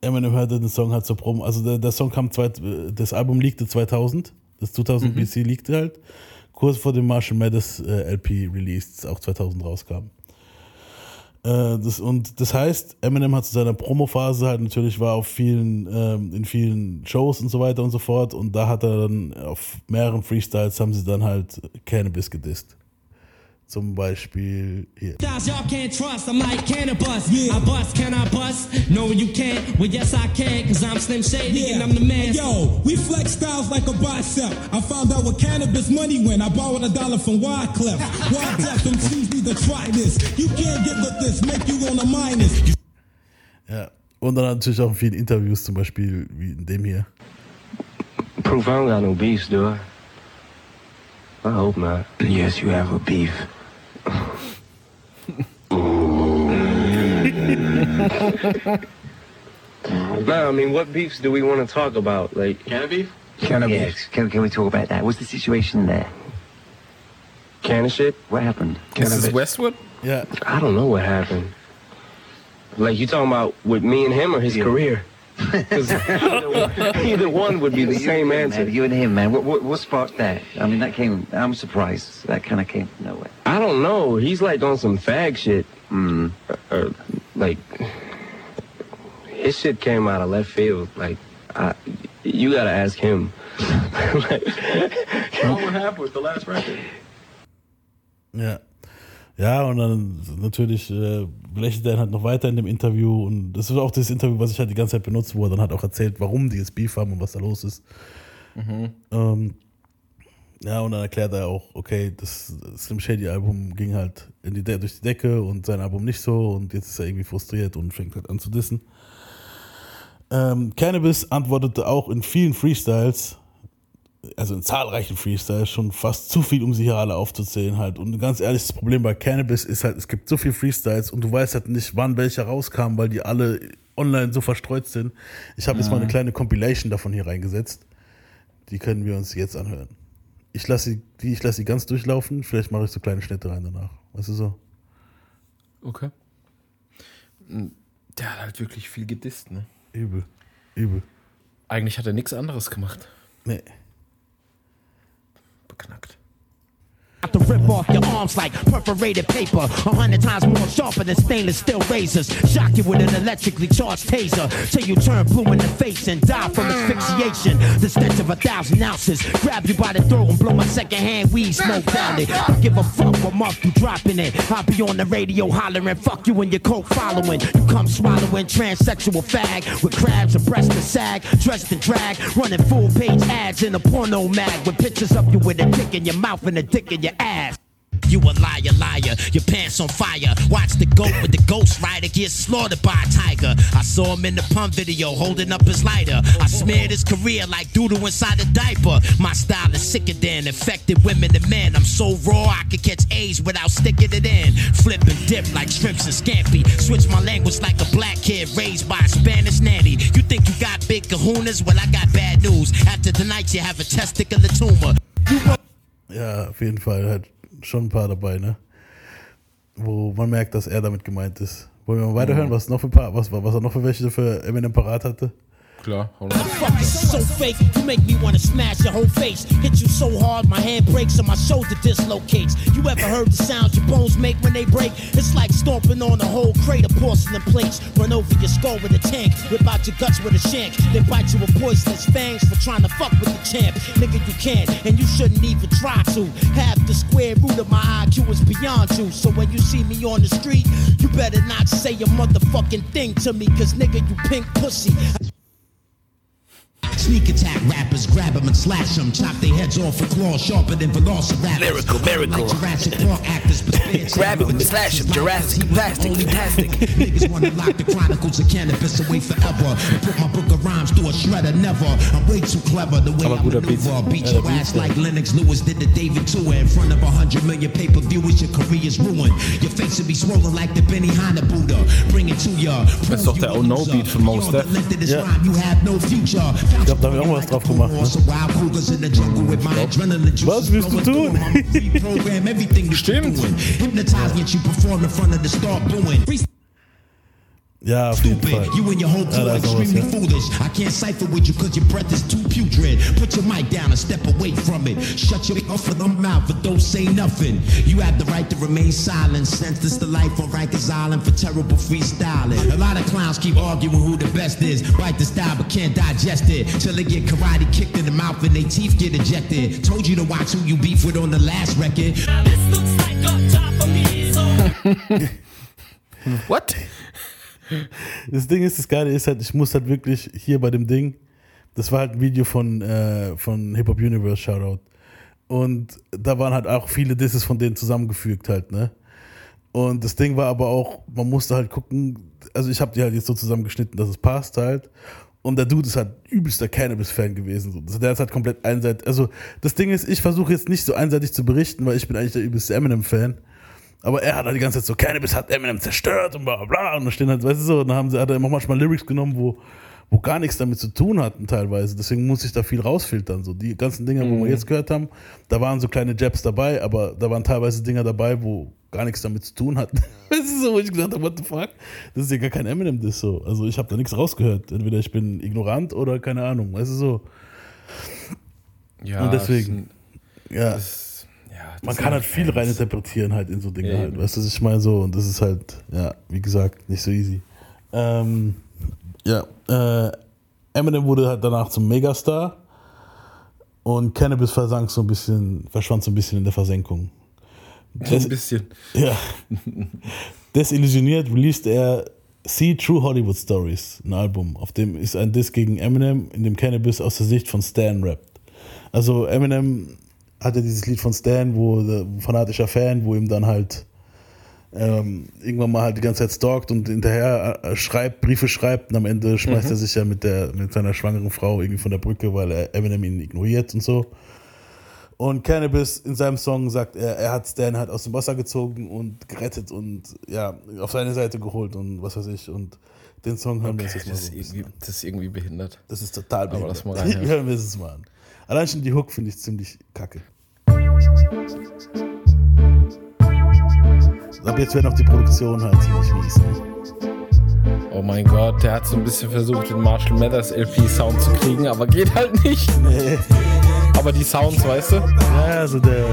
Speaker 1: Eminem hörte den Song halt zur Promo. Also der, der Song kam, zweit, das Album liegte 2000, das 2000 BC liegte halt, kurz vor dem Marshall Mathers äh, LP Release, das auch 2000 rauskam. Äh, das, und das heißt, Eminem hat zu seiner Promophase halt natürlich war auf vielen, ähm, in vielen Shows und so weiter und so fort. Und da hat er dann auf mehreren Freestyles haben sie dann halt Cannabis gedisst. Zum Beispiel hier.
Speaker 11: Guys, y'all can't trust. I'm like cannabis. I bust, can I bust? No, you can't. Well, yes, I can, cause I'm Slim Shady and I'm the man.
Speaker 12: Yo, we flex styles like a bicep. I found out what cannabis money went. I borrowed a dollar from Wyclef. Wyclef, them choose me to try this. You can't get with this, make you on a minus.
Speaker 1: Ja. Und dann natürlich auch in vielen Interviews, zum Beispiel wie in dem hier.
Speaker 9: Proof I don't got no beefs, do I? I hope not.
Speaker 2: Yes, you have a beef.
Speaker 9: Nah, I mean, what beefs do we want to talk about? Like,
Speaker 2: Can beef?
Speaker 13: Yes, can, can we talk about that? What's the situation there?
Speaker 9: can of shit?
Speaker 13: What happened?
Speaker 3: Ist es Westwood?
Speaker 1: Yeah.
Speaker 9: I don't know what happened. Like, you talking about with me and him or his career? 'Cause either, either one would be the same
Speaker 13: him,
Speaker 9: answer.
Speaker 13: Man, you and him, man. What, what, what sparked that? I mean, that came. I'm surprised. That kind of came from nowhere.
Speaker 9: I don't know. He's like on some fag shit.
Speaker 13: Hmm.
Speaker 9: Or, or, like, his shit came out of left field. Like, I, you gotta ask him. like,
Speaker 2: what happened with the last record?
Speaker 1: ja. Ja, und dann natürlich äh, lächelt er halt noch weiter in dem Interview und das ist auch das Interview, was ich halt die ganze Zeit benutze, wo er dann halt auch erzählt, warum die jetzt Beef haben und was da los ist. Ähm, ja, und dann erklärt er auch, okay, das Slim Shady Album ging halt in die De durch die Decke und sein Album nicht so und jetzt ist er irgendwie frustriert und fängt halt an zu dissen. Ähm, Cannabis antwortete auch in vielen Freestyles, also in zahlreichen Freestyles, schon fast zu viel, um sie hier alle aufzuzählen halt. Und ganz ehrlich, das Problem bei Cannabis ist halt, es gibt so viele Freestyles und du weißt halt nicht, wann welcher rauskam, weil die alle online so verstreut sind. Ich habe jetzt mal eine kleine Compilation davon hier reingesetzt. Die können wir uns jetzt anhören. Ich lasse sie, die, ich lasse sie ganz durchlaufen, vielleicht mache ich so kleine Schnitte rein danach. Weißt du so?
Speaker 3: Okay. Der hat halt wirklich viel gedisst, ne?
Speaker 1: Übel. Übel.
Speaker 3: Eigentlich hat er nichts anderes gemacht.
Speaker 1: Nee.
Speaker 3: Beknackt.
Speaker 4: To rip off your arms like perforated paper. A hundred times more sharper than stainless steel razors. Shock you with an electrically charged taser. Till you turn blue in the face and die from asphyxiation. The stench of a thousand ounces. Grab you by the throat and blow my secondhand weed smoke down it. Don't give a fuck what month you dropping it. I'll be on the radio hollering, fuck you and your coke following. You come swallowing transsexual fag with crabs and breasts and sag, dressed in drag, running full page ads in a porno mag with pictures of you with a dick in your mouth and a dick in your ass. You a liar, liar, your pants on fire. Watch the goat with the ghost rider get slaughtered by a tiger. I saw him in the pump video holding up his lighter. I smeared his career like doodle inside a diaper. My style is sicker than infected women and men. I'm so raw I could catch AIDS without sticking it in. Flip and dip like shrimps and scampi. Switch my language like a black kid raised by a Spanish nanny. You think you got big kahunas? Well, I got bad news. After tonight, you have a testicular tumor.
Speaker 1: Ja, auf jeden Fall halt schon ein paar dabei, ne? Wo man merkt, dass er damit gemeint ist. Wollen wir mal weiterhören, was noch für paar, was, was er noch für welche für Eminem parat hatte?
Speaker 3: Klar,
Speaker 4: Fuck is so fake, you make me wanna smash your whole face. Hit you so hard, my hand breaks and my shoulder dislocates. You ever heard the sounds your bones make when they break? It's like stomping on a whole crate of porcelain plates. Run over your skull with a tank, rip out your guts with a shank, then bite you with poisonous fangs for trying to fuck with the champ. Nigga, you can't, and you shouldn't even try to. Half the square root of my IQ is beyond you. So when you see me on the street, you better not say a motherfucking thing to me, cause nigga, you pink pussy. Sneak attack rappers, grab them and slash them. Chop their heads off with claws sharper than velociraptors.
Speaker 2: Lyrical, miracle.
Speaker 4: Like Jurassic Park actors, but spare
Speaker 2: Grab it with the slash of Jurassic plastic, fantastic.
Speaker 4: Niggas wanna lock the chronicles of cannabis away forever. Put my book of rhymes through a shredder, never. I'm way too clever the way I maneuver. Beat your ass like Lennox Lewis did to David Tua. In front of a hundred million pay per viewers, your career's ruined. Your face will be swollen like the Benny Hanna Buddha. Bring it to ya.
Speaker 3: Das ist doch der Oh No Beat von Mos Def.
Speaker 4: Ja. You have no future.
Speaker 1: Ich glaube, da haben wir auch was drauf gemacht. Ne? Was willst du tun?
Speaker 4: Stimmt. Hypnotize get you in front of the start booing.
Speaker 1: Ja, auf jeden Fall.
Speaker 4: You and your whole
Speaker 1: Ja,
Speaker 4: crew
Speaker 1: da
Speaker 4: are
Speaker 1: ist noch was,
Speaker 4: extremely
Speaker 1: ja.
Speaker 4: foolish. I can't cipher with you cause your breath is too putrid. Put your mic down and step away from it. Shut your off of the mouth, but don't say nothing. You have the right to remain silent. Sense this the life on Rikers Island for terrible freestyling. A lot of clowns keep arguing who the best is. Bite the style but can't digest it. Till they get karate kicked in the mouth and their teeth get ejected. Told you to watch who you beef with on the last record. Now this looks like a job for me.
Speaker 3: What?
Speaker 1: Das Ding ist, das Geile ist halt, ich muss halt wirklich hier bei dem Ding, das war halt ein Video von, äh, von Hip Hop Universe Shoutout. Und da waren halt auch viele Disses von denen zusammengefügt halt, ne? Und das Ding war aber auch, man musste halt gucken, also ich habe die halt jetzt so zusammengeschnitten, dass es passt halt. Und der Dude ist halt übelster Cannabis-Fan gewesen. So. Also Der ist halt komplett einseitig. Also das Ding ist, ich versuche jetzt nicht so einseitig zu berichten, weil ich bin eigentlich der übelste Eminem-Fan. Aber er hat halt die ganze Zeit so, Cannabis hat Eminem zerstört und bla bla bla. Und da stehen halt, weißt du so, und dann haben sie, hat er immer manchmal Lyrics genommen, wo, wo gar nichts damit zu tun hatten teilweise. Deswegen muss ich da viel rausfiltern. So die ganzen Dinger, wo wir jetzt gehört haben, da waren so kleine Jabs dabei, aber da waren teilweise Dinger dabei, wo gar nichts damit zu tun hatten. Weißt du so, wo ich gesagt habe, what the fuck? Das ist ja gar kein Eminem-Diss so. Also ich habe da nichts rausgehört. Entweder ich bin ignorant oder keine Ahnung, weißt du so.
Speaker 3: Ja,
Speaker 1: und deswegen, ja.
Speaker 3: das- ja,
Speaker 1: Man kann halt viel
Speaker 3: Fans.
Speaker 1: reininterpretieren halt in so Dinge
Speaker 3: Ja,
Speaker 1: halt. Weißt du, was ich meine? So, und das ist halt, ja, wie gesagt, nicht so easy. Ähm, ja, äh, Eminem wurde halt danach zum Megastar und Cannabis versank so ein bisschen, verschwand so ein bisschen in der Versenkung.
Speaker 3: Ein bisschen.
Speaker 1: Ja. Desillusioniert released er See True Hollywood Stories, ein Album. Auf dem ist ein Disc gegen Eminem, in dem Cannabis aus der Sicht von Stan rappt. Also Eminem hatte dieses Lied von Stan, wo der fanatischer Fan, wo ihm dann halt ähm, irgendwann mal halt die ganze Zeit stalkt und hinterher äh, schreibt, Briefe schreibt und am Ende schmeißt
Speaker 3: Mhm.
Speaker 1: er sich ja mit der mit seiner schwangeren Frau irgendwie von der Brücke, weil er Eminem ihn ignoriert und so. Und Cannabis in seinem Song sagt er, er hat Stan halt aus dem Wasser gezogen und gerettet und ja, auf seine Seite geholt und was weiß ich. Und den Song hören wir uns
Speaker 3: Okay,
Speaker 1: jetzt mal
Speaker 3: das,
Speaker 1: so
Speaker 3: ist
Speaker 1: ein
Speaker 3: irgendwie, das ist irgendwie behindert.
Speaker 1: Das ist total
Speaker 3: Aber
Speaker 1: behindert.
Speaker 3: lass mal rein.
Speaker 1: Hören wir es mal an. Allein schon die Hook finde ich ziemlich kacke. Ab jetzt werden auch die Produktionen halt ziemlich mies.
Speaker 3: Oh mein Gott, der hat so ein bisschen versucht, den Marshall Mathers LP Sound zu kriegen, aber geht halt nicht.
Speaker 1: Nee.
Speaker 3: Aber die Sounds, weißt du?
Speaker 1: Ja, also der.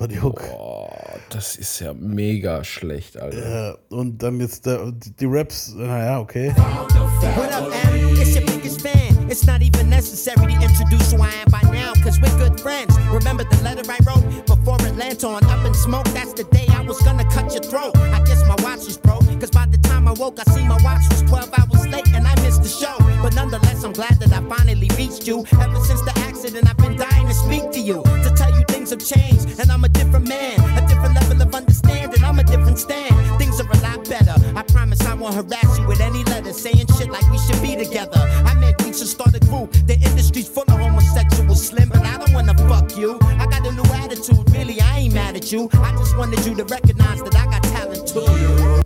Speaker 1: War die Hook.
Speaker 3: Boah, das ist ja mega schlecht, Alter.
Speaker 1: Ja, und dann jetzt der, die die Raps, naja, okay.
Speaker 4: What up, M? It's your biggest fan. It's not even necessary to introduce who I am by now, cause we're good friends. Remember the letter I wrote before Atlanta on Up in Smoke? That's the day I was gonna cut your throat. I guess my watch was broke, cause by the time I woke, I see my watch was 12 hours late and I missed the show. But nonetheless, I'm glad that I finally reached you. Ever since the accident, I've been dying to speak to you, to tell you things have changed, and I'm a different man, a different level of understanding. I'm a different stand. Things are a lot better. I promise I won't harass you with any letters saying shit like we should be together. I meant we should start a group. The industry's full of homosexuals, slim, but I don't wanna fuck you. I got a new attitude, really, I ain't mad at you. I just wanted you to recognize that I got talent too.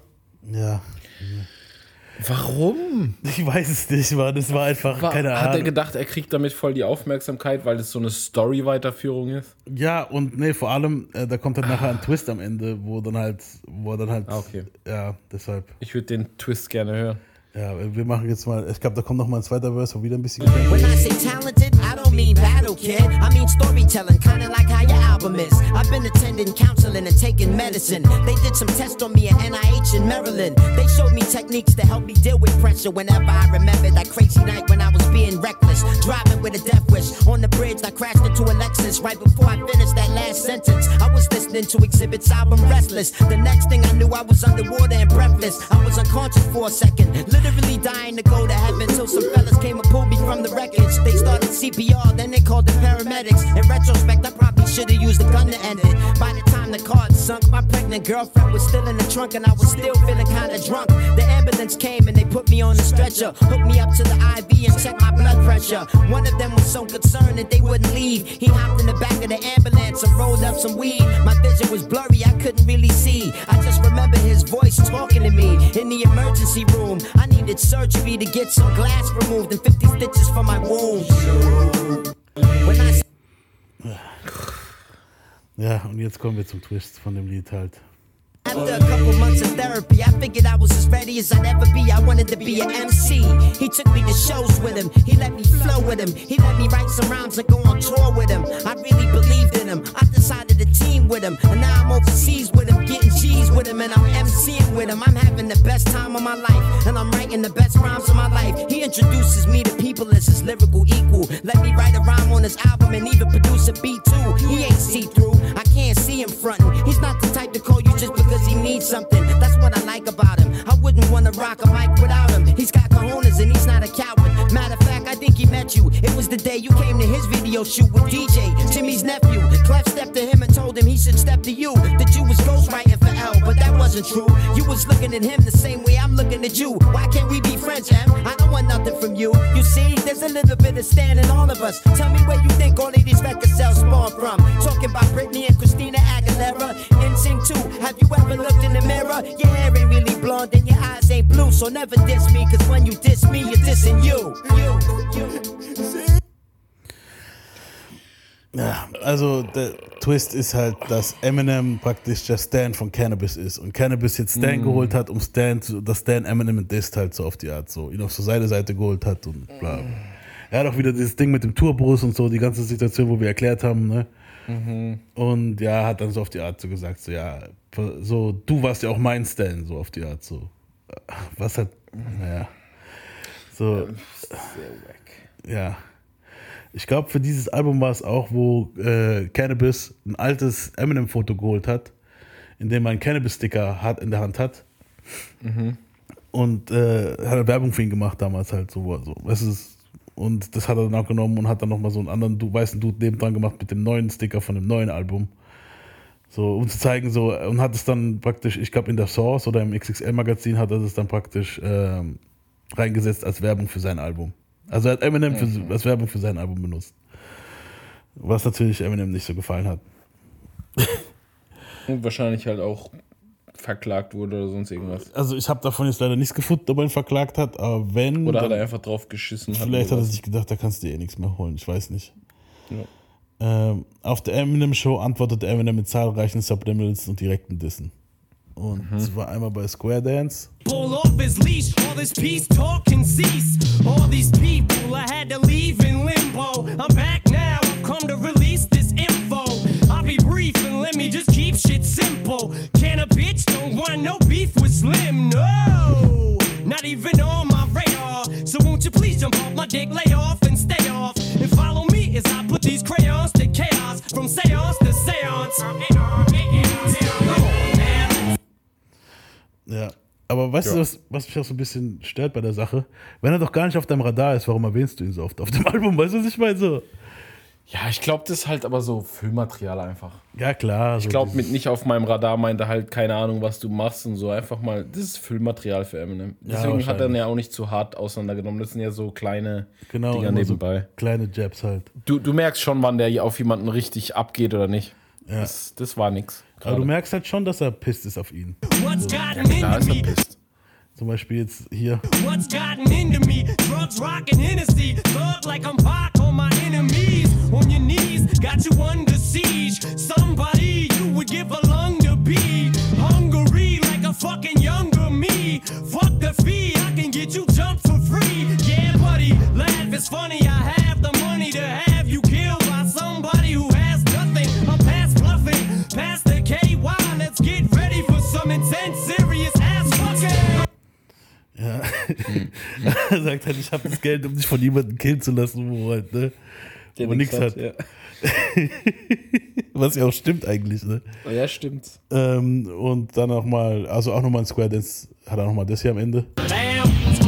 Speaker 1: Ja.
Speaker 3: Warum?
Speaker 1: Ich weiß es nicht, Mann. Das war einfach,
Speaker 3: War,
Speaker 1: keine
Speaker 3: hat er
Speaker 1: Ahnung.
Speaker 3: gedacht, er kriegt damit voll die Aufmerksamkeit, weil es so eine Story-Weiterführung ist?
Speaker 1: Ja, und nee, vor allem, äh, da kommt dann nachher ein Twist am Ende, wo dann halt, wo er dann halt.
Speaker 3: Ah, okay.
Speaker 1: Ja, deshalb.
Speaker 3: Ich würde den Twist gerne hören.
Speaker 1: Ja, wir machen jetzt mal, ich glaube, da kommt noch mal ein zweiter Verse, wo wieder ein bisschen
Speaker 4: When I say talented, I don't mean battle, kid. I mean storytelling, kinda like how your album is. I've been attending counseling and taking medicine. They did some tests on me at NIH in Maryland. They showed me techniques to help me deal with pressure whenever I remember that crazy night when I was being reckless. Driving with a death wish. On the bridge, I crashed into a Lexus. Right before I finished that last sentence, I was listening to Exhibit's album Restless. The next thing I knew, I was underwater and breathless. I was unconscious for a second, literally dying to go to heaven. Till some fellas came and pulled me from the wreckage. They started CPR, then they called the paramedics. In retrospect, I probably should have used a gun to end it. By the time the car sunk, my pregnant girlfriend was still in the trunk, and I was still feeling kinda drunk. The ambulance came and they put me on a stretcher, hooked me up to the IV and checked my blood pressure. One of them was so concerned that they wouldn't leave. He hopped in the back of the ambulance and rolled up some weed. My vision was blurry, I couldn't really see. I just remember his voice talking to me in the emergency room. I needed surgery to get some glass removed and 50 stitches for my wounds.
Speaker 1: Ja, und jetzt kommen wir zum Twist von dem Lied halt.
Speaker 4: After a couple months of therapy, I figured I was as ready as I'd ever be. I wanted to be an MC. He took me to shows with him. He let me flow with him. He let me write some rhymes and go on tour with him. I really believed in him. I decided to team with him. And now I'm overseas with him, getting G's with him. And I'm MCing with him. I'm having the best time of my life. And I'm writing the best rhymes of my life. He introduces me to people as his lyrical equal. Let me write a rhyme on his album and even produce a beat too. He ain't see through. Can't see him fronting. He's not the type to call you just because he needs something. That's what I like about him. I wouldn't wanna rock a mic without him. He's got cojones and he's not a coward. Matter of fact, I think he met you. It was the day you came to his video shoot with DJ, Jimmy's nephew. Clef stepped to him and told him he should step to you. That you was ghostwriting but that wasn't true. You was looking at him the same way I'm looking at you. Why can't we be friends, Em? I don't want nothing from you. You see, there's a little bit of stand in all of us. Tell me where you think all of these record sales spawn from. Talking about Britney and Christina Aguilera. NSYNC too. Have you ever looked in the mirror? Your hair ain't really blonde and your eyes ain't blue. So never diss me, cause when you diss me, you're dissing you. You, you.
Speaker 1: Ja, also der Twist ist halt, dass Eminem praktisch der Stan von Cannabis ist und Cannabis jetzt Stan
Speaker 3: Mhm.
Speaker 1: geholt hat, um Stan zu, dass Stan Eminem disst halt so auf die Art, so ihn auf so seine Seite geholt hat und bla. Er hat auch wieder dieses Ding mit dem Tourbus und so, die ganze Situation, wo wir erklärt haben, ne?
Speaker 3: Mhm.
Speaker 1: Und ja, hat dann so auf die Art so gesagt, so ja, so du warst ja auch mein Stan, so auf die Art so. Was hat, naja, so, ja. Ich glaube, für dieses Album war es auch, wo äh, Cannabis ein altes Eminem-Foto geholt hat, in dem er einen Cannabis-Sticker hat, in der Hand hat.
Speaker 3: Mhm.
Speaker 1: Und äh, hat er Werbung für ihn gemacht damals halt so. wo er so es ist, und das hat er dann auch genommen und hat dann nochmal so einen anderen du, weißen Dude neben dran gemacht mit dem neuen Sticker von dem neuen Album. So, um zu zeigen, so, und hat es dann praktisch, ich glaube in der Source oder im XXL-Magazin hat er es dann praktisch ähm, reingesetzt als Werbung für sein Album. Also er hat Eminem für,
Speaker 3: Mhm.
Speaker 1: als Werbung für sein Album benutzt. Was natürlich Eminem nicht so gefallen hat.
Speaker 3: Und wahrscheinlich halt auch verklagt wurde oder sonst irgendwas.
Speaker 1: Also ich habe davon jetzt leider nichts gefunden, ob er ihn verklagt hat, aber wenn.
Speaker 3: Oder hat er einfach drauf geschissen?
Speaker 1: Vielleicht hat er sich gedacht, da kannst du dir eh nichts mehr holen. Ich weiß nicht.
Speaker 3: Ja.
Speaker 1: Ähm, auf der Eminem Show antwortete Eminem mit zahlreichen Subliminals und direkten Dissen. Und
Speaker 3: Mhm.
Speaker 1: es war einmal bei Square Dance.
Speaker 14: Pull off his leash, all this peace talk can cease. All these people I had to leave in limbo. I'm back now, I've come to release this info. I'll be brief and let me just keep shit simple. Can a bitch don't want no beef with Slim? No, not even on my radar. So won't you please jump off my dick, lay off and stay off. And follow me as I put these crayons to chaos. From seance seance.
Speaker 1: Ja. Aber weißt du,
Speaker 3: Ja.
Speaker 1: was, was mich auch so ein bisschen stört bei der Sache? Wenn er doch gar nicht auf deinem Radar ist, warum erwähnst du ihn so oft auf dem Album? Weißt du, was ich meine? So.
Speaker 3: Ja, ich glaube, das ist halt aber so Füllmaterial einfach.
Speaker 1: Ja, klar.
Speaker 3: Ich
Speaker 1: so
Speaker 3: glaube, mit nicht auf meinem Radar meint er halt keine Ahnung, was du machst und so. Einfach mal, das ist Füllmaterial für Eminem.
Speaker 1: Ja,
Speaker 3: Deswegen hat er ihn ja auch nicht zu hart auseinandergenommen. Das sind ja so kleine
Speaker 1: genau,
Speaker 3: Dinger nebenbei.
Speaker 1: So kleine Jabs halt.
Speaker 3: Du, du merkst schon, wann der auf jemanden richtig abgeht oder nicht.
Speaker 1: Ja.
Speaker 3: Das, das war nix.
Speaker 1: Aber du merkst halt schon, dass er pisst ist auf ihn.
Speaker 14: What's
Speaker 1: So.
Speaker 14: gotten into me?
Speaker 1: Zum Beispiel jetzt hier.
Speaker 14: What's gotten into me? Drugs, rockin' Hennessy. Thug like I'm Pac on my enemies. On your knees, got you under siege. Somebody you would give a lung to be. Hungry like a fucking younger me. Fuck the fee, I can get you jumped for free. Yeah, buddy, laugh, it's funny. I have
Speaker 1: Ja. er sagt halt, ich habe das Geld, um dich von jemandem killen zu lassen, wo halt, ne?
Speaker 3: Der
Speaker 1: wo
Speaker 3: nix
Speaker 1: nichts hat.
Speaker 3: hat, ja.
Speaker 1: Was ja auch stimmt eigentlich, ne?
Speaker 3: Ja, stimmt.
Speaker 1: Ähm, und dann noch mal, also auch nochmal ein Square Dance, hat er nochmal das hier am Ende.
Speaker 14: Damn.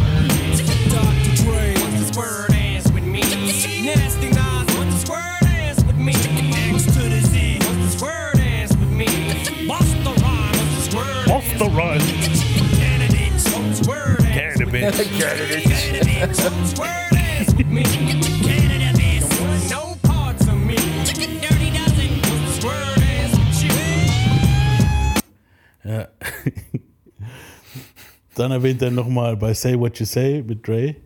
Speaker 1: Dann erwähnt er nochmal bei Say What You Say mit Dre.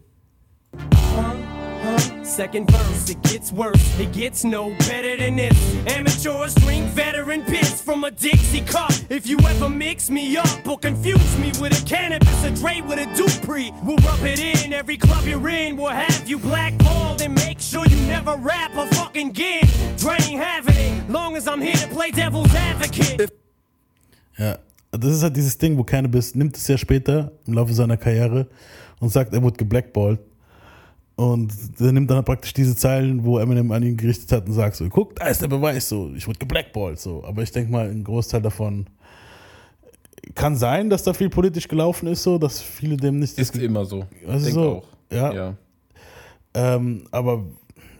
Speaker 14: Second verse, it gets worse, it gets no better than this. Amateurs drink veteran piss from a Dixie cup. If you ever mix me up or confuse me with a cannabis, a Dre with a Dupree, we'll rub it in. Every club you're in will have you blackballed and make sure you never rap a fucking gig. Dre ain't having it, long as I'm here to play devil's advocate.
Speaker 1: Ja, das ist halt dieses Ding, wo Cannabis nimmt es ja später im Laufe seiner Karriere und sagt, er wurde geblackballt. Und der nimmt dann praktisch diese Zeilen, wo Eminem an ihn gerichtet hat und sagt so, guck, da ist der Beweis, so, ich wurde geblackballt, so. Aber ich denke mal, ein Großteil davon kann sein, dass da viel politisch gelaufen ist, so, dass viele dem nicht...
Speaker 3: Ist immer so.
Speaker 1: Also
Speaker 3: Denk
Speaker 1: so,
Speaker 3: auch.
Speaker 1: Ja.
Speaker 3: Ja.
Speaker 1: Ähm, aber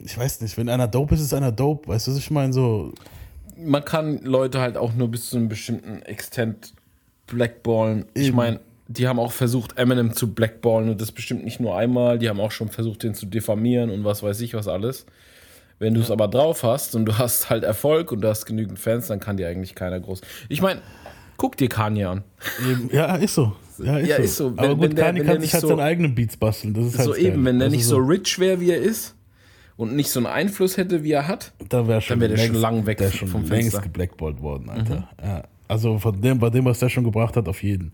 Speaker 1: ich weiß nicht, wenn einer dope ist, ist einer dope, weißt du, was ich meine? So,
Speaker 3: Man kann Leute halt auch nur bis zu einem bestimmten Extent blackballen. Ich
Speaker 1: Eben.
Speaker 3: meine, die haben auch versucht, Eminem zu blackballen und das bestimmt nicht nur einmal. Die haben auch schon versucht, den zu diffamieren und was weiß ich was alles. Wenn du es aber drauf hast und du hast halt Erfolg und du hast genügend Fans, dann kann dir eigentlich keiner groß. Ich meine, guck dir Kanye an.
Speaker 1: ja, ist so. Ja, ist
Speaker 3: Ja,
Speaker 1: so.
Speaker 3: ist so.
Speaker 1: aber
Speaker 3: Wenn-
Speaker 1: gut,
Speaker 3: wenn der-
Speaker 1: Kanye
Speaker 3: wenn
Speaker 1: kann
Speaker 3: der
Speaker 1: sich
Speaker 3: nicht
Speaker 1: halt
Speaker 3: so-
Speaker 1: seine eigenen Beats basteln. Das ist halt
Speaker 3: so
Speaker 1: geil.
Speaker 3: eben, wenn der
Speaker 1: Also
Speaker 3: nicht so rich wäre, wie er ist und nicht so einen Einfluss hätte, wie er hat,
Speaker 1: wäre schon
Speaker 3: dann wäre der schon
Speaker 1: längst-
Speaker 3: lang weg
Speaker 1: der ist schon
Speaker 3: vom
Speaker 1: längst
Speaker 3: Fenster.
Speaker 1: geblackballt worden, Alter.
Speaker 3: Mhm.
Speaker 1: Ja. Also von dem, bei dem, was der schon gebracht hat, auf jeden.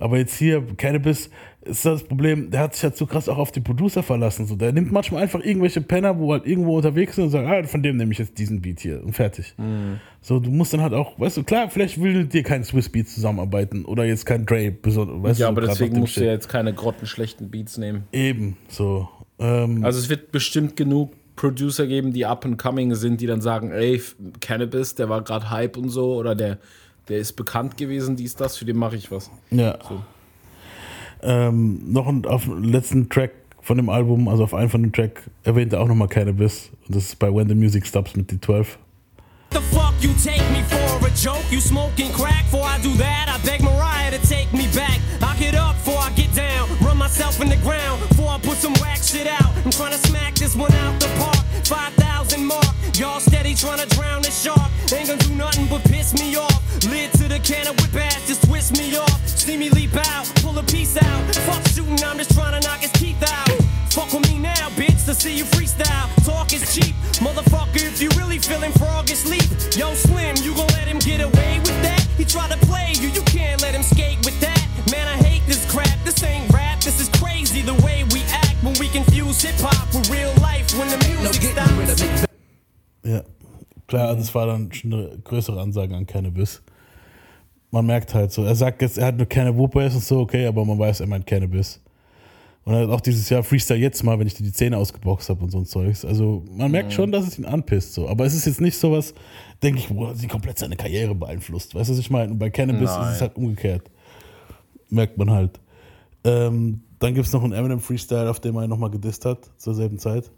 Speaker 1: Aber jetzt hier, Cannabis, ist das Problem, der hat sich halt so krass auch auf die Producer verlassen. So. Der nimmt manchmal einfach irgendwelche Penner, wo halt irgendwo unterwegs sind und sagt, ah, von dem nehme ich jetzt diesen Beat hier und fertig.
Speaker 3: Mhm.
Speaker 1: So, du musst dann halt auch, weißt du, klar, vielleicht will dir kein Swiss Beat zusammenarbeiten oder jetzt kein Dre, besonders, weißt
Speaker 3: ja,
Speaker 1: du,
Speaker 3: aber deswegen musst du ja jetzt keine grottenschlechten Beats nehmen.
Speaker 1: Eben, so. Ähm,
Speaker 3: Also es wird bestimmt genug Producer geben, die up and coming sind, die dann sagen, ey, Cannabis, der war gerade Hype und so, oder der, der ist bekannt gewesen, dies, das, für den mache ich was.
Speaker 1: Ja.
Speaker 3: So.
Speaker 1: Ähm, noch ein, auf dem letzten Track von dem Album, also auf einem von den Track, erwähnt er auch nochmal Cannabis. Und das ist bei When the Music Stops mit D12.
Speaker 14: The fuck you take me for a joke? You smoking crack? Before I do that, I beg Mariah to take me back. I get up before I get down, run myself in the ground before I put some whack shit out. I'm trying to smack this one out the park. 5,000 mark, y'all steady trying to drown the shark. Ain't gonna do nothing but piss me off. Lid to the can of whip ass, just twist me off. See me leap out, pull a piece out. Fuck shooting, I'm just trying to knock his teeth out. Fuck with me now, bitch, to see you freestyle. Talk is cheap, motherfucker. If you really feeling frog asleep, yo Slim, you gon' let him get away with that? He try to play you, you can't let him skate with that. Man, I hate this crap. This ain't rap, this is crazy the way we act when we confuse hip hop with real
Speaker 1: Ja, klar, das war dann schon eine größere Ansage an Cannabis. Man merkt halt so, er sagt jetzt, er hat nur keine Whoopers und so, okay, aber man weiß, er meint Cannabis. Und er hat auch dieses Jahr Freestyle jetzt mal, wenn ich dir die Zähne ausgeboxt habe und so ein Zeugs. Also man merkt schon, dass es ihn anpisst, so. Aber es ist jetzt nicht sowas, denke ich, wo sie komplett seine Karriere beeinflusst. Weißt du, was ich meine? Und bei Cannabis
Speaker 3: Nein.
Speaker 1: ist es halt umgekehrt. Merkt man halt. Ähm, dann gibt es noch einen Eminem Freestyle, auf dem er nochmal gedisst hat, zur selben Zeit.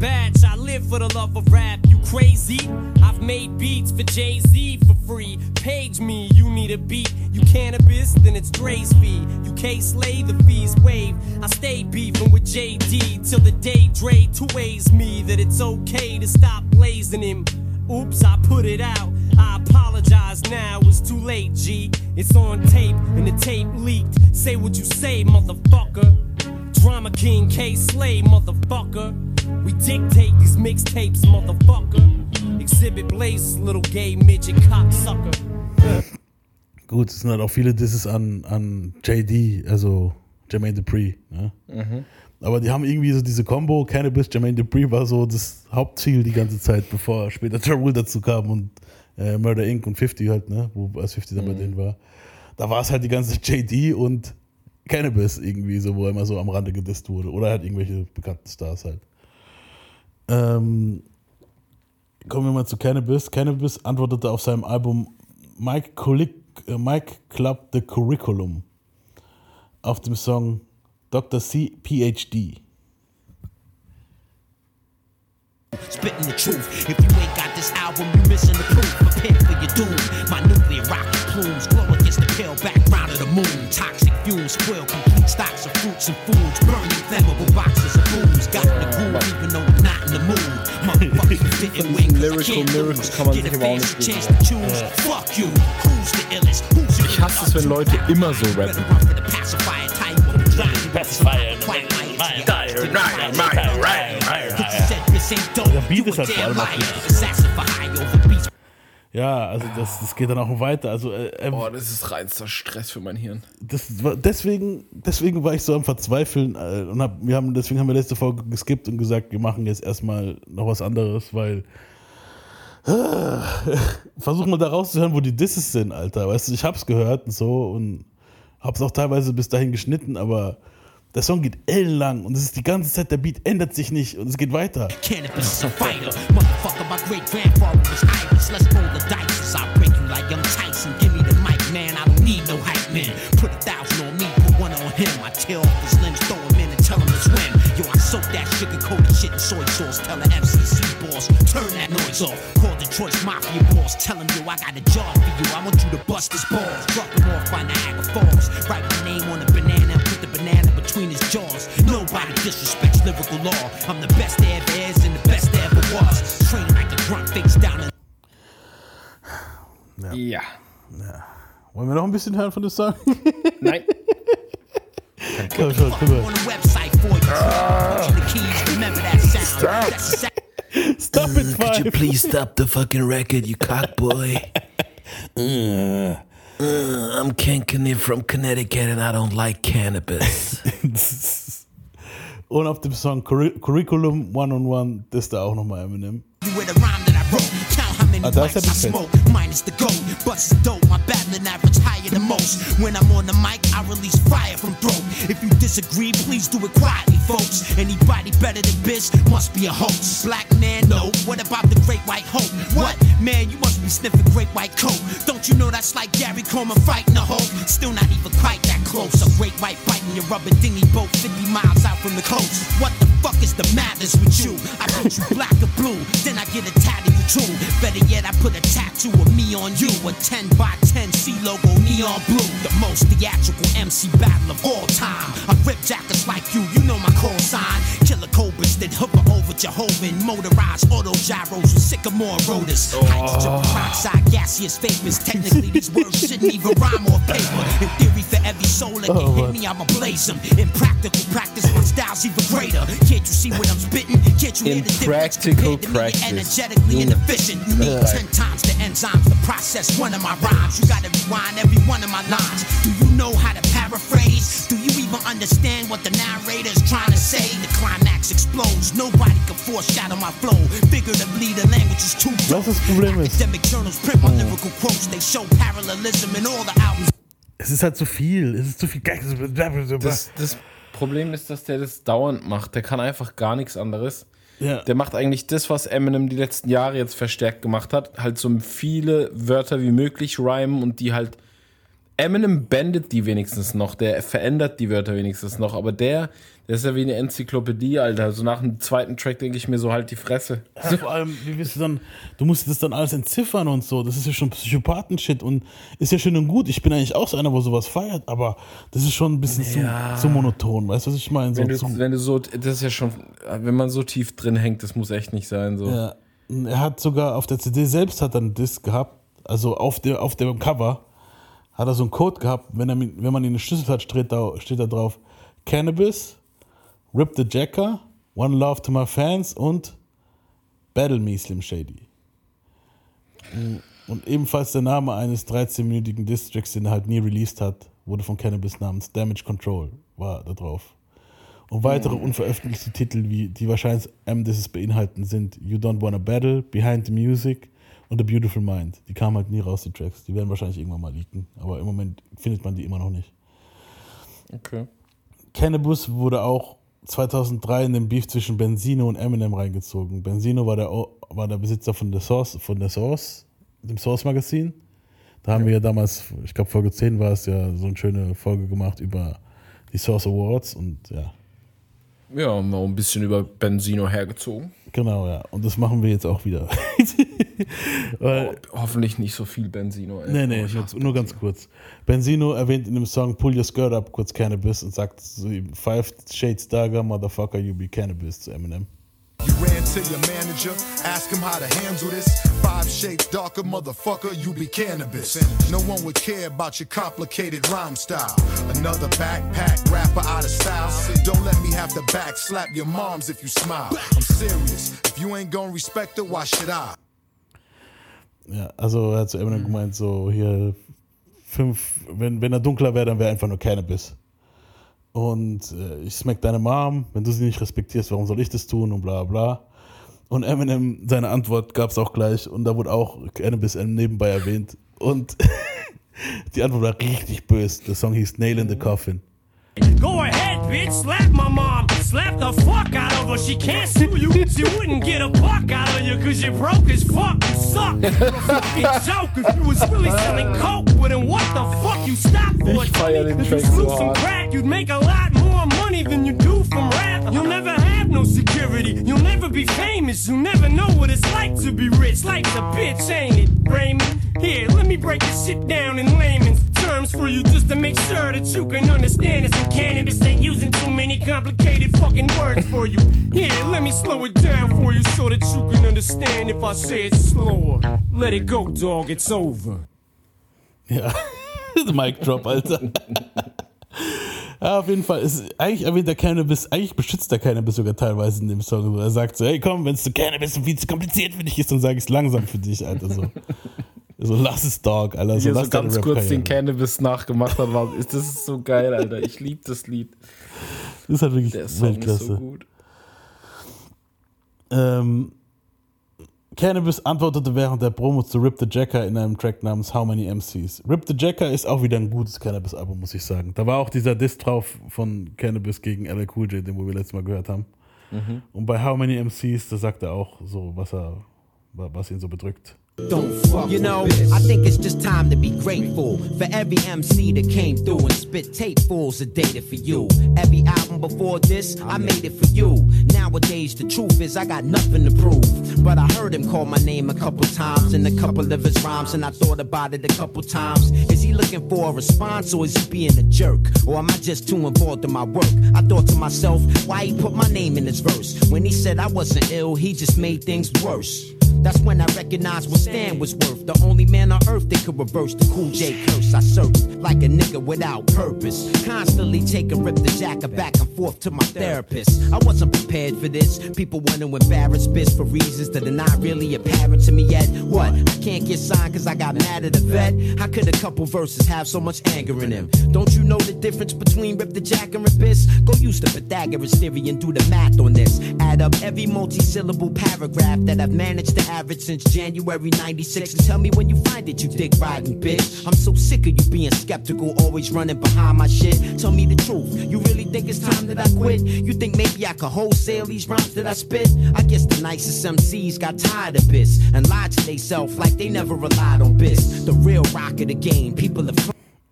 Speaker 14: Batch, I live for the love of rap. You crazy? I've made beats for Jay Z for free. Page me, you need a beat. You cannabis, then it's Dre's fee. You K slay, the fees wave. I stay beefing with JD till the day Dre two ways me that it's okay to stop blazing him. Oops, I put it out. I apologize now, it's too late, G. It's on tape, and the tape leaked. Say what you say, motherfucker. Drama King K Slay, motherfucker. We dictate these mixtapes, motherfucker. Exhibit Blaze, little gay midget cocksucker.
Speaker 1: Gut, es sind halt auch viele Disses an, an JD, also Jermaine Dupri. Ne?
Speaker 3: Mhm.
Speaker 1: Aber die haben irgendwie so diese Combo, Cannabis, Jermaine Dupri war so das Hauptziel die ganze Zeit, bevor später Ja Rule dazu kam und äh, Murder Inc. und 50 halt, ne? Wo als 50 dann bei denen war. Da war es halt die ganze JD und Cannabis irgendwie, so, wo er immer so am Rande gedisst wurde. Oder halt irgendwelche bekannten Stars halt. Ähm, kommen wir mal zu Cannabis. Cannabis antwortete auf seinem Album Mike, Colic äh, Mike Club The Curriculum auf dem Song Dr. C PhD.
Speaker 4: Spitting the truth. If you ain't got this album, you missing the proof. Prepare for your doom. My nuclear rocket plumes glow against the pale background of the moon. Toxic fumes spoil complete stocks of fruits and foods. Burning flammable boxes of booze. Got in the groove, even though we're not in the mood. Motherfucker, fitting wings.
Speaker 3: Lyrical Miracle kann man sich aber auch nicht geben.
Speaker 4: Chance to choose. Fuck you. Who's the illest? Who's your
Speaker 3: Ich hasse es, wenn Leute immer so rappen.
Speaker 1: Der Beat ist halt vor allem. Ja, also das, das geht dann auch weiter. Also, äh, ähm,
Speaker 3: Boah, das ist reinster Stress für mein Hirn.
Speaker 1: das war, deswegen, deswegen war ich so am Verzweifeln äh, und hab, wir haben, deswegen haben wir letzte Folge geskippt und gesagt, wir machen jetzt erstmal noch was anderes, weil äh, versuch mal da rauszuhören, wo die Disses sind, Alter. Weißt du, ich hab's gehört und so und hab's auch teilweise bis dahin geschnitten, aber der Song geht ellenlang und es ist die ganze Zeit, der Beat ändert sich nicht und es geht weiter.
Speaker 4: The the soak that sugar coated shit in soy sauce. Tell the FCC boss, turn that noise off. Call Detroit's mafia boss. Tell him, yo, I got a job for you. I want you to bust his balls. Drop him off by Niagara Falls. Write my name on a between his jaws. Nobody disrespects lyrical law. I'm the best there ever is and the best there ever was. Train like a grunt face down in
Speaker 3: Ja.
Speaker 1: Wollen wir noch ein bisschen hören von dem Song?
Speaker 3: Nein.
Speaker 1: Komm schon, guck mal.
Speaker 4: on the website for you. Punching the keys, remember that sound. That's the sound.
Speaker 1: Stop it,
Speaker 15: Could you please stop the fucking record, you cockboy? Uh, uh, I'm Ken Kniff from Connecticut and I don't like cannabis.
Speaker 1: Und auf dem Song Curriculum One on One, das ist da auch nochmal Eminem.
Speaker 4: You with a rhyme that I wrote. Count how many
Speaker 1: da ist
Speaker 4: pipes I
Speaker 1: perfekt.
Speaker 4: smoke. Minus the gold. Bust is dope. My battling average higher than most. When I'm on the mic, I release fire from throat. If you disagree, please do it quietly, folks. Anybody better than Biz must be a hoax. Black man, no. What about the great white hope? What? Man, you must be sniffing great white coat. Don't you know that's like Gary Coleman fighting a Hulk? Still not even quite that close. A great white fighting your rubber dinghy boat 50 miles out from the coast. What the fuck is the madness with you? I put you black or blue, then I get a tatty you too. Better yet, I put a tattoo of me on you. A 10 by 10 C logo, neon blue. The most theatrical MC battle of all time. I rip jackets like you, you know my call sign. Killer cobras that hover over Jehovah. Motorized auto gyros with sycamore rotors. Hydrogen oh. peroxide, gaseous vapors. Technically, these words shouldn't even rhyme on paper. In theory, for every soul that can oh, hear me, I'ma blaze them. In practical practice, my style's even greater. Can't you see what I'm spitting? Can't you hear
Speaker 3: In
Speaker 4: the difference
Speaker 3: practical
Speaker 4: compared to me?
Speaker 3: practice.
Speaker 4: Energetically
Speaker 3: mm.
Speaker 4: inefficient. You need
Speaker 3: Yeah.
Speaker 4: 10 times the enzymes to process one of my rhymes. You gotta rewind every one of my lines. Do you know how to paraphrase? Do you even understand what the narrator's trying to say? The climax explodes. Nobody can foreshadow my flow. Figuratively, the language is too
Speaker 1: Was das Problem ist,
Speaker 4: Academic journals print my mm. lyrical quotes. They show parallelism in all the albums.
Speaker 1: es ist halt zu viel. Es ist zu viel.
Speaker 3: Das, das Problem ist, dass der das dauernd macht. Der kann einfach gar nichts anderes.
Speaker 1: Ja.
Speaker 3: Der macht eigentlich das, was Eminem die letzten Jahre jetzt verstärkt gemacht hat. Halt so viele Wörter wie möglich rhymen und die halt. Eminem bändet die wenigstens noch, der verändert die Wörter wenigstens noch, aber der, der ist ja wie eine Enzyklopädie, Alter. So nach dem zweiten Track denke ich mir so halt die Fresse.
Speaker 1: Ja, vor allem, wie willst du dann, du musst das dann alles entziffern und so. Das ist ja schon Psychopathen-Shit und ist ja schön und gut. Ich bin eigentlich auch so einer, wo sowas feiert, aber das ist schon ein bisschen
Speaker 3: Ja.
Speaker 1: zu, zu monoton. Weißt du, was ich meine? So
Speaker 3: Wenn du, wenn du so, das ist ja schon, wenn man so tief drin hängt, das muss echt nicht sein. So.
Speaker 1: ja. Er hat sogar auf der CD selbst hat er einen Disc gehabt, also auf, der, auf dem Cover hat er so einen Code gehabt, wenn, er, wenn man ihn geschlüsselt hat, steht da, steht da drauf Cannabis, Rip the Jacker, One Love to my Fans und Battle Me Slim Shady. Und ebenfalls der Name eines 13-minütigen Districts, den er halt nie released hat, wurde von Cannabis namens Damage Control, war da drauf. Und weitere unveröffentlichte Titel, wie die wahrscheinlich M-Disses beinhalten, sind You Don't Wanna Battle, Behind the Music und The Beautiful Mind. Die kamen halt nie raus, die Tracks. Die werden wahrscheinlich irgendwann mal leaken, aber im Moment findet man die immer noch nicht.
Speaker 3: Okay.
Speaker 1: Cannabis wurde auch 2003 in den Beef zwischen Benzino und Eminem reingezogen. Benzino war der, war der Besitzer von der Source, von der Source, dem Source Magazin. Da haben wir ja damals, ich glaube Folge 10 war es ja, so eine schöne Folge gemacht über die Source Awards und ja,
Speaker 3: Ja, haben wir auch ein bisschen über Benzino hergezogen.
Speaker 1: Genau, ja. Und das machen wir jetzt auch wieder. Weil,
Speaker 3: Hoffentlich nicht so viel Benzino. Ey.
Speaker 1: nee, nee,
Speaker 3: Oh, ich
Speaker 1: nur, ganz kurz. Benzino erwähnt in dem Song Pull Your Skirt Up kurz Cannabis und sagt so, Five Shades Darker, Motherfucker, you be Cannabis zu Eminem.
Speaker 16: You ran to your manager, ask him how to handle this. Five shades darker, motherfucker, you be cannabis. No one would care about your complicated rhyme style. Another backpack rapper out of style. Don't let me have to back slap your moms if you smile. I'm serious. If you ain't gonna respect her, why should I?
Speaker 1: Ja, also er hat zu Eminem gemeint, so hier fünf, wenn, wenn er dunkler wäre, dann wäre einfach nur Cannabis. Und äh, ich smack deine Mom, wenn du sie nicht respektierst, warum soll ich das tun und bla bla. Und Eminem, seine Antwort gab es auch gleich und da wurde auch Cannabis nebenbei erwähnt. Und die Antwort war richtig böse. Der Song hieß Nail in the Coffin.
Speaker 17: Bitch, slap my mom. Slap the fuck out of her. She can't sue you. She wouldn't get a buck out of you because you're broke as fuck. You suck. You're a fucking joke. If you was really selling coke, well, then what the fuck you stop for?
Speaker 3: Ich feier den
Speaker 17: If you
Speaker 3: Track so
Speaker 17: slew some crack, you'd make a lot more money than you do from rap. You'll never have no security. You'll never be famous. You'll never know what it's like to be rich. Life's a bitch, ain't it, Raymond? Here, let me break this shit down in layman's terms for you just to make sure that you can understand it. Some cannabis ain't using too many complicated fucking words for you. Here, let me slow it down for you so that you can understand if I say it slower. Let it go, dog, it's over.
Speaker 1: Ja, Mic Drop, Alter. Ja, auf jeden Fall. Ist, eigentlich erwähnt der Cannabis, eigentlich beschützt der Cannabis sogar teilweise in dem Song. Er sagt so, hey komm, wenn es zu Cannabis so viel zu kompliziert für dich ist, dann sage ich es langsam für dich, Alter. So, so lass es Dog, Alter. So,
Speaker 3: Hier so ganz kurz den. Cannabis nachgemacht hat, war, ist, das ist so geil, Alter. Ich liebe das Lied.
Speaker 1: Das ist halt wirklich
Speaker 3: Der Song ist
Speaker 1: Weltklasse.
Speaker 3: so gut.
Speaker 1: Ähm, Cannabis antwortete während der Promo zu Rip the Jacker in einem Track namens How Many MCs. Rip the Jacker ist auch wieder ein gutes Cannabis-Album, muss ich sagen. Da war auch dieser Diss drauf von Cannabis gegen LL Cool J, den wir letztes Mal gehört haben.
Speaker 3: Mhm.
Speaker 1: Und bei How Many MCs, da sagt er auch so, was er, was ihn so bedrückt.
Speaker 4: Don't fuck. You know, I think it's just time to be grateful for every MC that came through and spit tape fulls of data for you. Every album before this, I made it for you. Nowadays, the truth is I got nothing to prove. But I heard him call my name a couple times in a couple of his rhymes, and I thought about it a couple times. Is he looking for a response or is he being a jerk? Or am I just too involved in my work? I thought to myself, why he put my name in his verse? When he said I wasn't ill, he just made things worse. That's when I recognized what Stan was worth. The only man on earth that could reverse the cool J curse. I searched like a nigga without purpose. Constantly taking rip the jacker back and forth to my therapist. I wasn't prepared for this. People want to embarrass bitch for reasons that are not really apparent to me yet. What? I can't get signed cause I got mad at a vet? How could a couple verses have so much anger in them? Don't you know the difference between rip the jacker and piss? Go use the Pythagoras theory and do the math on this. Add up every multi-syllable paragraph that I've managed to average since January 96 and tell me when you find it, you dick riding bitch. I'm so sick of you being skeptical, always running behind my shit. Tell me the truth, you really think it's time that I quit? You think maybe I could wholesale these rhymes that I spit? I guess the nicest MCs got tired of this and lied to theyself like they never relied on this. The real rock of the game, people have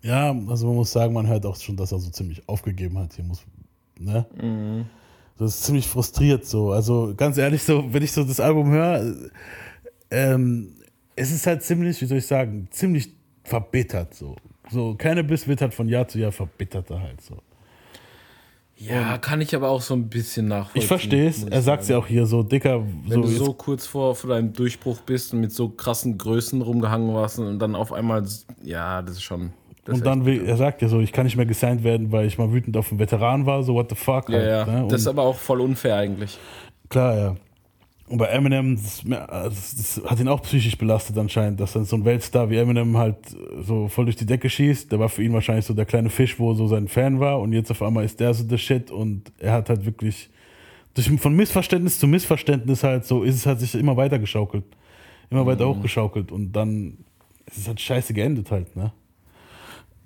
Speaker 1: Ja, also man muss sagen, man hört auch schon, dass er so ziemlich aufgegeben hat. Hier muss, ne? Das ist ziemlich frustriert so. Also ganz ehrlich, so, wenn ich so das Album höre, ähm, es ist halt ziemlich, wie soll ich sagen, ziemlich verbittert so. So, Cannabis wird halt von Jahr zu Jahr verbitterter halt so.
Speaker 3: Ja, kann ich aber auch so ein bisschen nachvollziehen.
Speaker 1: Ich verstehe es. Er sagt
Speaker 3: sagen.
Speaker 1: ja auch hier so, Dicker,
Speaker 3: Wenn
Speaker 1: so,
Speaker 3: du so kurz vor, vor deinem Durchbruch bist und mit so krassen Größen rumgehangen warst und dann auf einmal, ja, das ist schon. Das
Speaker 1: und dann, will, er sagt ja so, ich kann nicht mehr gesigned werden, weil ich mal wütend auf einen Veteran war, so what the fuck.
Speaker 3: Ja,
Speaker 1: halt,
Speaker 3: ja.
Speaker 1: ne?
Speaker 3: Das ist aber auch voll unfair eigentlich.
Speaker 1: Klar, ja. Und bei Eminem, das, das, das hat ihn auch psychisch belastet anscheinend, dass dann so ein Weltstar wie Eminem halt so voll durch die Decke schießt. Der war für ihn wahrscheinlich so der kleine Fisch, wo so sein Fan war und jetzt auf einmal ist der so der Shit und er hat halt wirklich durch, von Missverständnis zu Missverständnis halt so, ist es halt sich immer weiter geschaukelt. Immer weiter
Speaker 3: Mhm.
Speaker 1: hochgeschaukelt und dann ist es halt scheiße geendet halt, ne?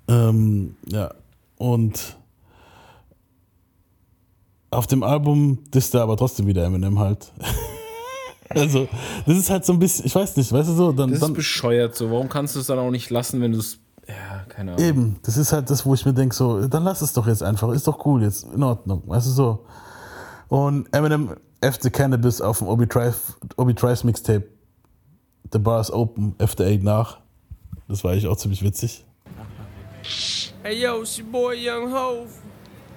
Speaker 1: Ähm, ja. Und auf dem Album disst er aber trotzdem wieder Eminem halt. also, das ist halt so ein bisschen, ich weiß nicht, weißt du so, dann,
Speaker 3: Das
Speaker 1: dann
Speaker 3: ist bescheuert so. Warum kannst du es dann auch nicht lassen, wenn du es. Ja, keine Ahnung.
Speaker 1: eben, das ist halt das, wo ich mir denke, so, dann lass es doch jetzt einfach, ist doch cool jetzt, in Ordnung, weißt du so. Und Eminem F the Cannabis auf dem Obi Trice Obi Trice Mixtape The Bars Open After Eight nach. Das war eigentlich auch ziemlich witzig.
Speaker 14: Hey yo, it's your boy Young Hove,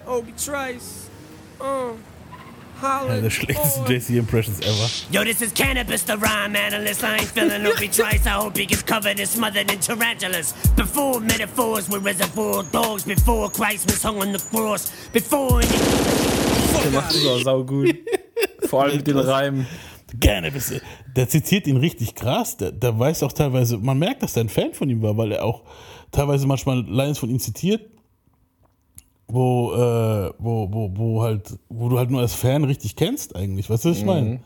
Speaker 14: Obi Trice. Uh, holla.
Speaker 1: Ja, der schlechteste JC Impressions ever.
Speaker 18: Yo, this is Cannabis, the rhyme analyst. I ain't feeling no Trice. I hope he gets covered and smothered in tarantulas. Before metaphors were reservoir dogs, before Christ was hung on the cross, before.
Speaker 3: Der macht es auch saugut. Vor allem mit den Reimen.
Speaker 1: Cannabis. Der zitiert ihn richtig krass. Der, der weiß auch teilweise, man merkt, dass er ein Fan von ihm war, weil er auch teilweise manchmal Lines von ihm zitiert, wo, äh, wo, wo, wo halt, wo du halt nur als Fan richtig kennst eigentlich. Weißt du, was ich
Speaker 3: Mhm.
Speaker 1: meine?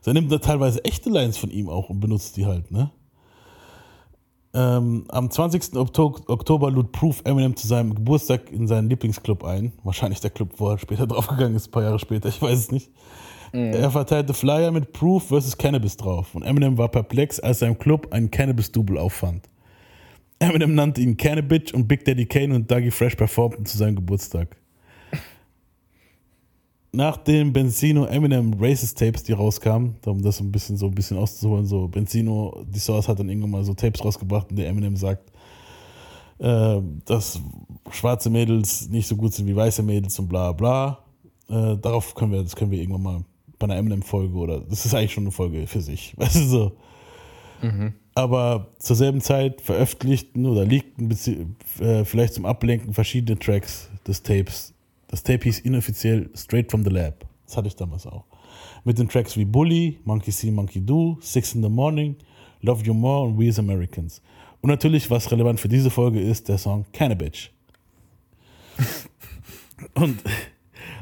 Speaker 1: So, Er nimmt da teilweise echte Lines von ihm auch und benutzt die halt, ne? Ähm, am 20. Okto- Oktober lud Proof Eminem zu seinem Geburtstag in seinen Lieblingsclub ein. Wahrscheinlich der Club, wo er später draufgegangen ist, ein paar Jahre später, ich weiß es nicht. Er verteilte Flyer mit Proof vs. Cannabis drauf und Eminem war perplex, als er im Club einen Cannabis-Double auffand. Eminem nannte ihn Cannabitch und Big Daddy Kane und Dougie Fresh performten zu seinem Geburtstag. Nach dem Benzino Eminem Racist Tapes, die rauskamen, um das ein bisschen so ein bisschen auszuholen, so Benzino, die Source hat dann irgendwann mal so Tapes rausgebracht, in der Eminem sagt, äh, dass schwarze Mädels nicht so gut sind wie weiße Mädels und bla bla. Äh, darauf können wir, das können wir irgendwann mal bei einer Eminem-Folge oder das ist eigentlich schon eine Folge für sich, weißt du so. Aber zur selben Zeit veröffentlichten oder leakten äh, vielleicht zum Ablenken verschiedene Tracks des Tapes. Das Tape hieß inoffiziell Straight from the Lab. Das hatte ich damals auch. Mit den Tracks wie Bully, Monkey See, Monkey Do, Six in the Morning, Love You More und We as Americans. Und natürlich, was relevant für diese Folge ist, der Song Cannabitch. und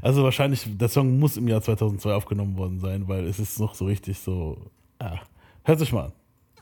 Speaker 1: also wahrscheinlich, der Song muss im Jahr 2002 aufgenommen worden sein, weil es ist noch so richtig so. Ah, hört sich mal an.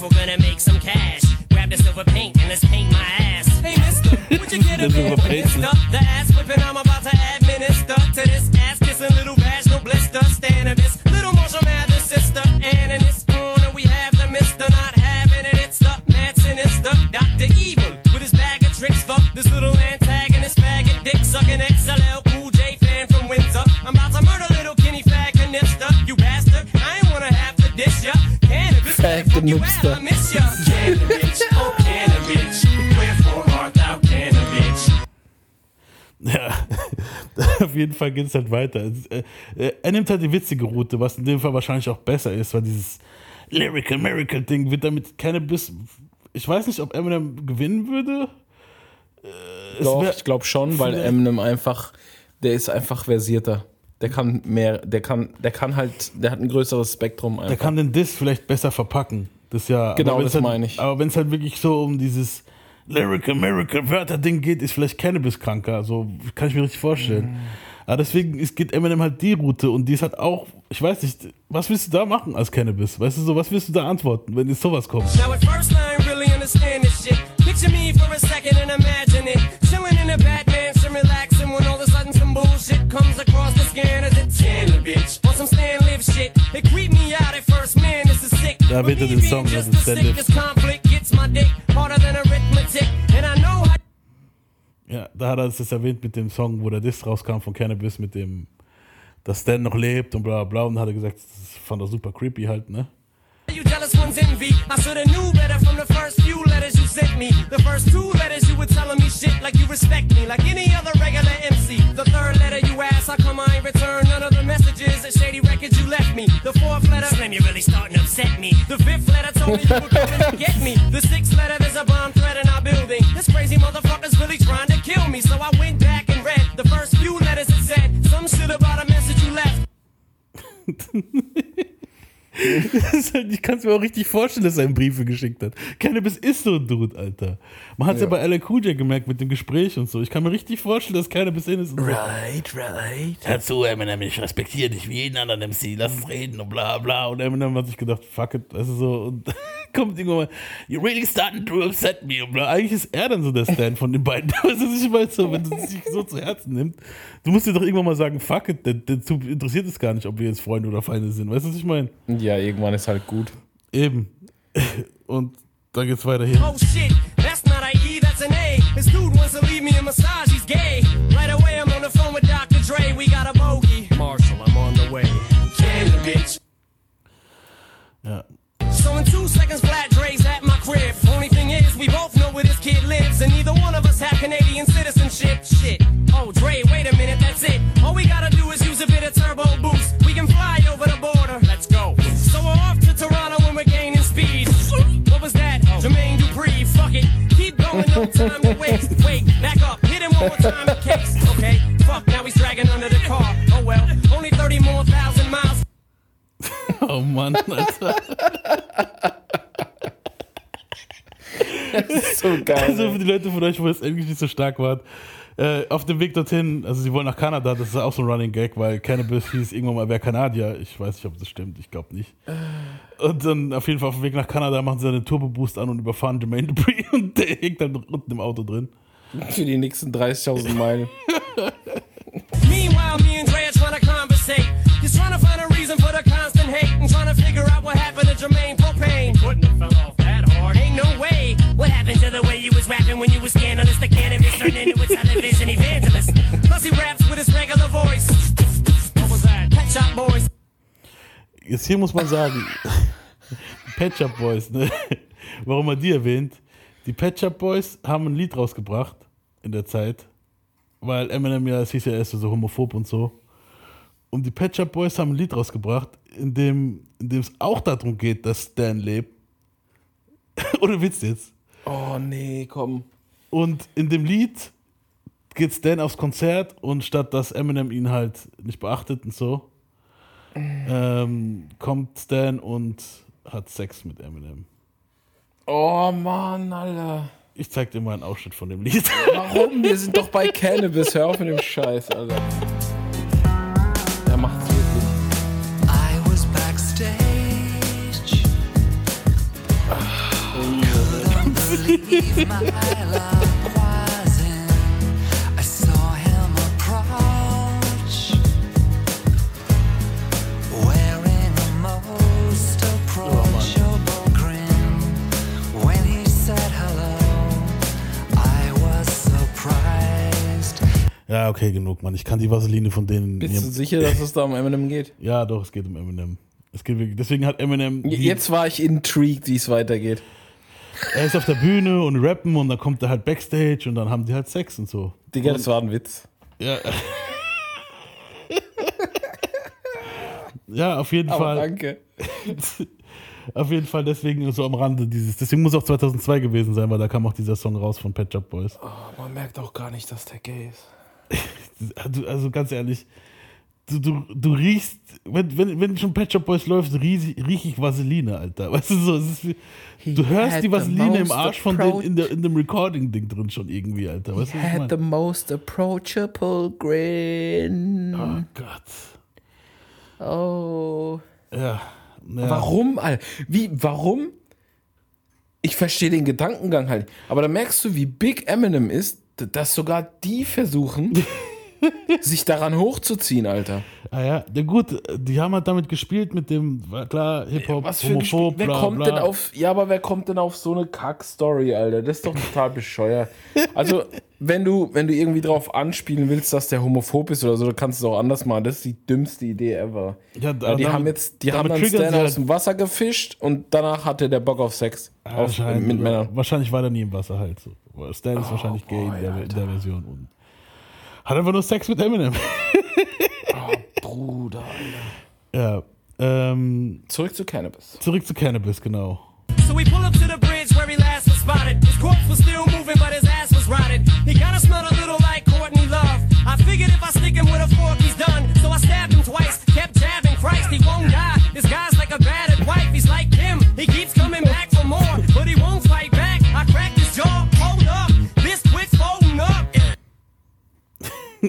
Speaker 18: Me and you, Clef, we're gonna make some cash. Grab the silver paint and let's paint my ass.
Speaker 14: Hey, mister, would you get a
Speaker 18: The
Speaker 14: bit
Speaker 18: silver
Speaker 14: for
Speaker 18: paint.
Speaker 14: this stuff? The ass cannabis?
Speaker 1: Ja, auf jeden Fall geht es halt weiter. Äh, äh, Er nimmt halt die witzige Route, was in dem Fall wahrscheinlich auch besser ist, weil dieses Lyrical Miracle Ding wird damit Cannabis. Ich weiß nicht, ob Eminem gewinnen würde. Äh, es
Speaker 3: Doch,
Speaker 1: wär-
Speaker 3: ich glaube schon, weil Eminem einfach, der ist einfach versierter. Der kann mehr, der kann, der kann halt, der hat ein größeres Spektrum einfach.
Speaker 1: Der kann den Diss vielleicht besser verpacken. Das ja.
Speaker 3: Genau, das
Speaker 1: halt,
Speaker 3: meine ich.
Speaker 1: Aber wenn es halt wirklich so um dieses Lyrical Miracle Wörter Ding geht, ist vielleicht Cannabis kranker. So kann ich mir richtig vorstellen.
Speaker 3: Mhm.
Speaker 1: Aber deswegen ist, geht Eminem halt die Route und die ist halt auch, ich weiß nicht, was willst du da machen als Cannabis? Weißt du so, was willst du da antworten, wenn jetzt sowas kommt?
Speaker 14: Now at first I really understand this shit. Picture me for a second and imagine it. Chilling in a Batman, some bullshit comes across the scanner. It's Tanner, bitch. On some Stan Live shit. It creeped me out at first, man, this is sick.
Speaker 1: Da er den Song, das ist
Speaker 14: the
Speaker 1: Stan Live.
Speaker 14: sickest conflict gets my dick harder than arithmetic. And I know how
Speaker 1: Ja, da hat er es erwähnt mit dem Song, wo der Diss rauskam von Cannabis, mit dem, dass Stan noch lebt und bla bla bla. Und dann hat er gesagt, das fand er super creepy halt, ne?
Speaker 14: Jealous ones envy. I shoulda knew better from the first few letters you sent me. The first two letters you were telling me shit like you respect me, like any other regular MC. The third letter you asked, how come I ain't return none of the messages and shady records you left me. The fourth letter,
Speaker 18: Slim, you're really starting to upset me.
Speaker 14: the fifth letter told me you were coming to get me. The sixth letter, there's a bomb threat in our building. This crazy motherfucker's really trying to kill me. So I went back and read the first few letters it said some shit about a message you left.
Speaker 1: Halt, ich kann es mir auch richtig vorstellen, dass er ihm Briefe geschickt hat. Cannabis ist so ein Dude, Alter. Man hat es ja.
Speaker 3: Ja.
Speaker 1: bei Cool J gemerkt mit dem Gespräch und so. Ich kann mir richtig vorstellen, dass Cannabis in ist. Und so.
Speaker 2: Right, right.
Speaker 1: Hör zu, Eminem, ich respektiere dich wie jeden anderen MC, lass uns reden und bla bla. Und Eminem hat sich gedacht, fuck it, du so. Und kommt irgendwann mal, you're really starting to upset me und bla. Eigentlich ist er dann so der Stand von den beiden. Weißt du, ich meine, so, wenn du es sich so zu Herzen nimmt, du musst dir doch irgendwann mal sagen, fuck it, der, der Typ interessiert es gar nicht, ob wir jetzt Freunde oder Feinde sind. Weißt du, was ich meine?
Speaker 3: Ja, irgendwann ist halt gut.
Speaker 1: Eben. Und dann geht's weiter hier.
Speaker 14: Oh shit, that's not a E, that's an A. This dude wants to leave me a massage, he's gay. Right away, I'm on the phone with Dr. Dre, we got a bogey. Marshall, I'm on the way. Canada, bitch.
Speaker 1: Ja.
Speaker 14: So in two seconds, flat Dre's at my crib. Only thing is, we both know where this kid lives, and neither one of us have Canadian citizenship. Shit. Oh, Dre, wait a minute, that's it. All we gotta do is It. Keep going, no time to waste. Wait, back up. Hit him one more time in case. Okay. Fuck, now he's dragging under the car. Oh well. Only 30 more thousand miles.
Speaker 1: Oh Mann, Alter.
Speaker 3: Das ist so geil.
Speaker 1: Also für die Leute von euch, wo es Englisch nicht so stark war, äh, auf dem Weg dorthin, also sie wollen nach Kanada, das ist auch so ein Running Gag, weil Cannabis hieß irgendwann mal, wer Kanadier. Ich weiß nicht, ob das stimmt, ich glaube nicht. Und dann auf jeden Fall auf dem Weg nach Kanada machen sie einen Turbo-Boost an und überfahren Jermaine Dupri und der hängt dann unten im Auto drin.
Speaker 3: Für die nächsten 30.000 Meilen.
Speaker 14: Meanwhile, me and Dre are trying to conversate. Just trying to find a reason for the constant hate and trying to figure out what happened to Jermaine Propane. Couldn't have fell off
Speaker 18: What happened to the way you was rapping when you was scandalous? The cannabis turned into a television evangelist.
Speaker 14: Plus he raps with his regular voice. What was that? Pet Shop Boys.
Speaker 1: Jetzt hier muss man sagen, Pet Shop Boys, ne? warum er die erwähnt, die Pet Shop Boys haben ein Lied rausgebracht in der Zeit, weil Eminem ja, es hieß ja erst so homophob und so. Und die Pet Shop Boys haben ein Lied rausgebracht, in dem, in dem es auch darum geht, dass Stan lebt. Oder Witz jetzt?
Speaker 3: Oh nee, komm.
Speaker 1: Und in dem Lied geht Stan aufs Konzert und statt dass Eminem ihn halt nicht beachtet und so, ähm, kommt Stan und hat Sex mit Eminem.
Speaker 3: Oh Mann, Alter.
Speaker 1: Ich zeig dir mal einen Ausschnitt von dem Lied.
Speaker 3: Warum? Wir sind doch bei Cannabis. Hör auf mit dem Scheiß, Alter.
Speaker 1: Ja, okay, genug, Mann. Ich kann die Vaseline von denen.
Speaker 3: Bist du sicher, dass es da um Eminem geht?
Speaker 1: Ja, doch, es geht um Eminem. Es geht deswegen hat Eminem.
Speaker 3: Jetzt war ich intrigued, wie es weitergeht.
Speaker 1: Er ist auf der Bühne und rappen und dann kommt er halt Backstage und dann haben die halt Sex und so.
Speaker 3: Digga, das war ein Witz.
Speaker 1: Ja. ja, auf jeden
Speaker 3: Aber
Speaker 1: Fall.
Speaker 3: danke.
Speaker 1: auf jeden Fall deswegen so am Rande dieses. Deswegen muss auch 2002 gewesen sein, weil da kam auch dieser Song raus von Pet Shop Boys.
Speaker 3: Man merkt auch gar nicht, dass der gay ist.
Speaker 1: Du, also ganz ehrlich, du, du, du riechst, wenn, wenn, wenn schon Pet Shop Boys läuft, riech, riech ich Vaseline, Alter. Weißt du so, ist du hörst die Vaseline im Arsch von
Speaker 3: approach-
Speaker 1: in, der, in dem Recording-Ding drin schon irgendwie, Alter. Weißt ich
Speaker 3: Had the most approachable grin.
Speaker 1: Oh Gott.
Speaker 3: Oh.
Speaker 1: Ja. ja.
Speaker 3: Warum, Alter? Wie, warum? Ich verstehe den Gedankengang halt. Aber da merkst du, wie big Eminem ist, dass sogar die versuchen, sich daran hochzuziehen, Alter.
Speaker 1: Ah ja, ja gut, die haben halt damit gespielt mit dem, klar, Hip-Hop,
Speaker 3: Was für ein
Speaker 1: Homophob,
Speaker 3: wer
Speaker 1: bla,
Speaker 3: kommt
Speaker 1: bla.
Speaker 3: denn auf, ja, aber wer kommt denn auf so eine Kack-Story, Alter? Das ist doch total bescheuert. Also, wenn du, wenn du irgendwie drauf anspielen willst, dass der homophob ist oder so, dann kannst du es auch anders machen. Das ist die dümmste Idee ever.
Speaker 1: Ja,
Speaker 3: Weil die
Speaker 1: damit-
Speaker 3: haben jetzt, die haben dann Stan aus
Speaker 1: halt-
Speaker 3: dem Wasser gefischt und danach hatte der Bock auf Sex. auf,
Speaker 1: Wahrscheinlich,
Speaker 3: mit Männern.
Speaker 1: wahrscheinlich war der nie im Wasser halt so. Stan ist wahrscheinlich gay in, der, in der Version. Und hat einfach nur Sex mit Eminem.
Speaker 3: Bruder, Alter.
Speaker 1: ja. Ähm,
Speaker 3: zurück zu Cannabis.
Speaker 1: Zurück zu Cannabis, genau.
Speaker 14: So we pull up to the bridge where he last was spotted. His corpse was still moving, but his ass was rotted. He kinda smelled a little like Courtney Love. I figured if I stick him with a fork, he's done. So I stabbed him twice, kept jabbing. Christ, he won't die. This guy's like a battered wife. He's like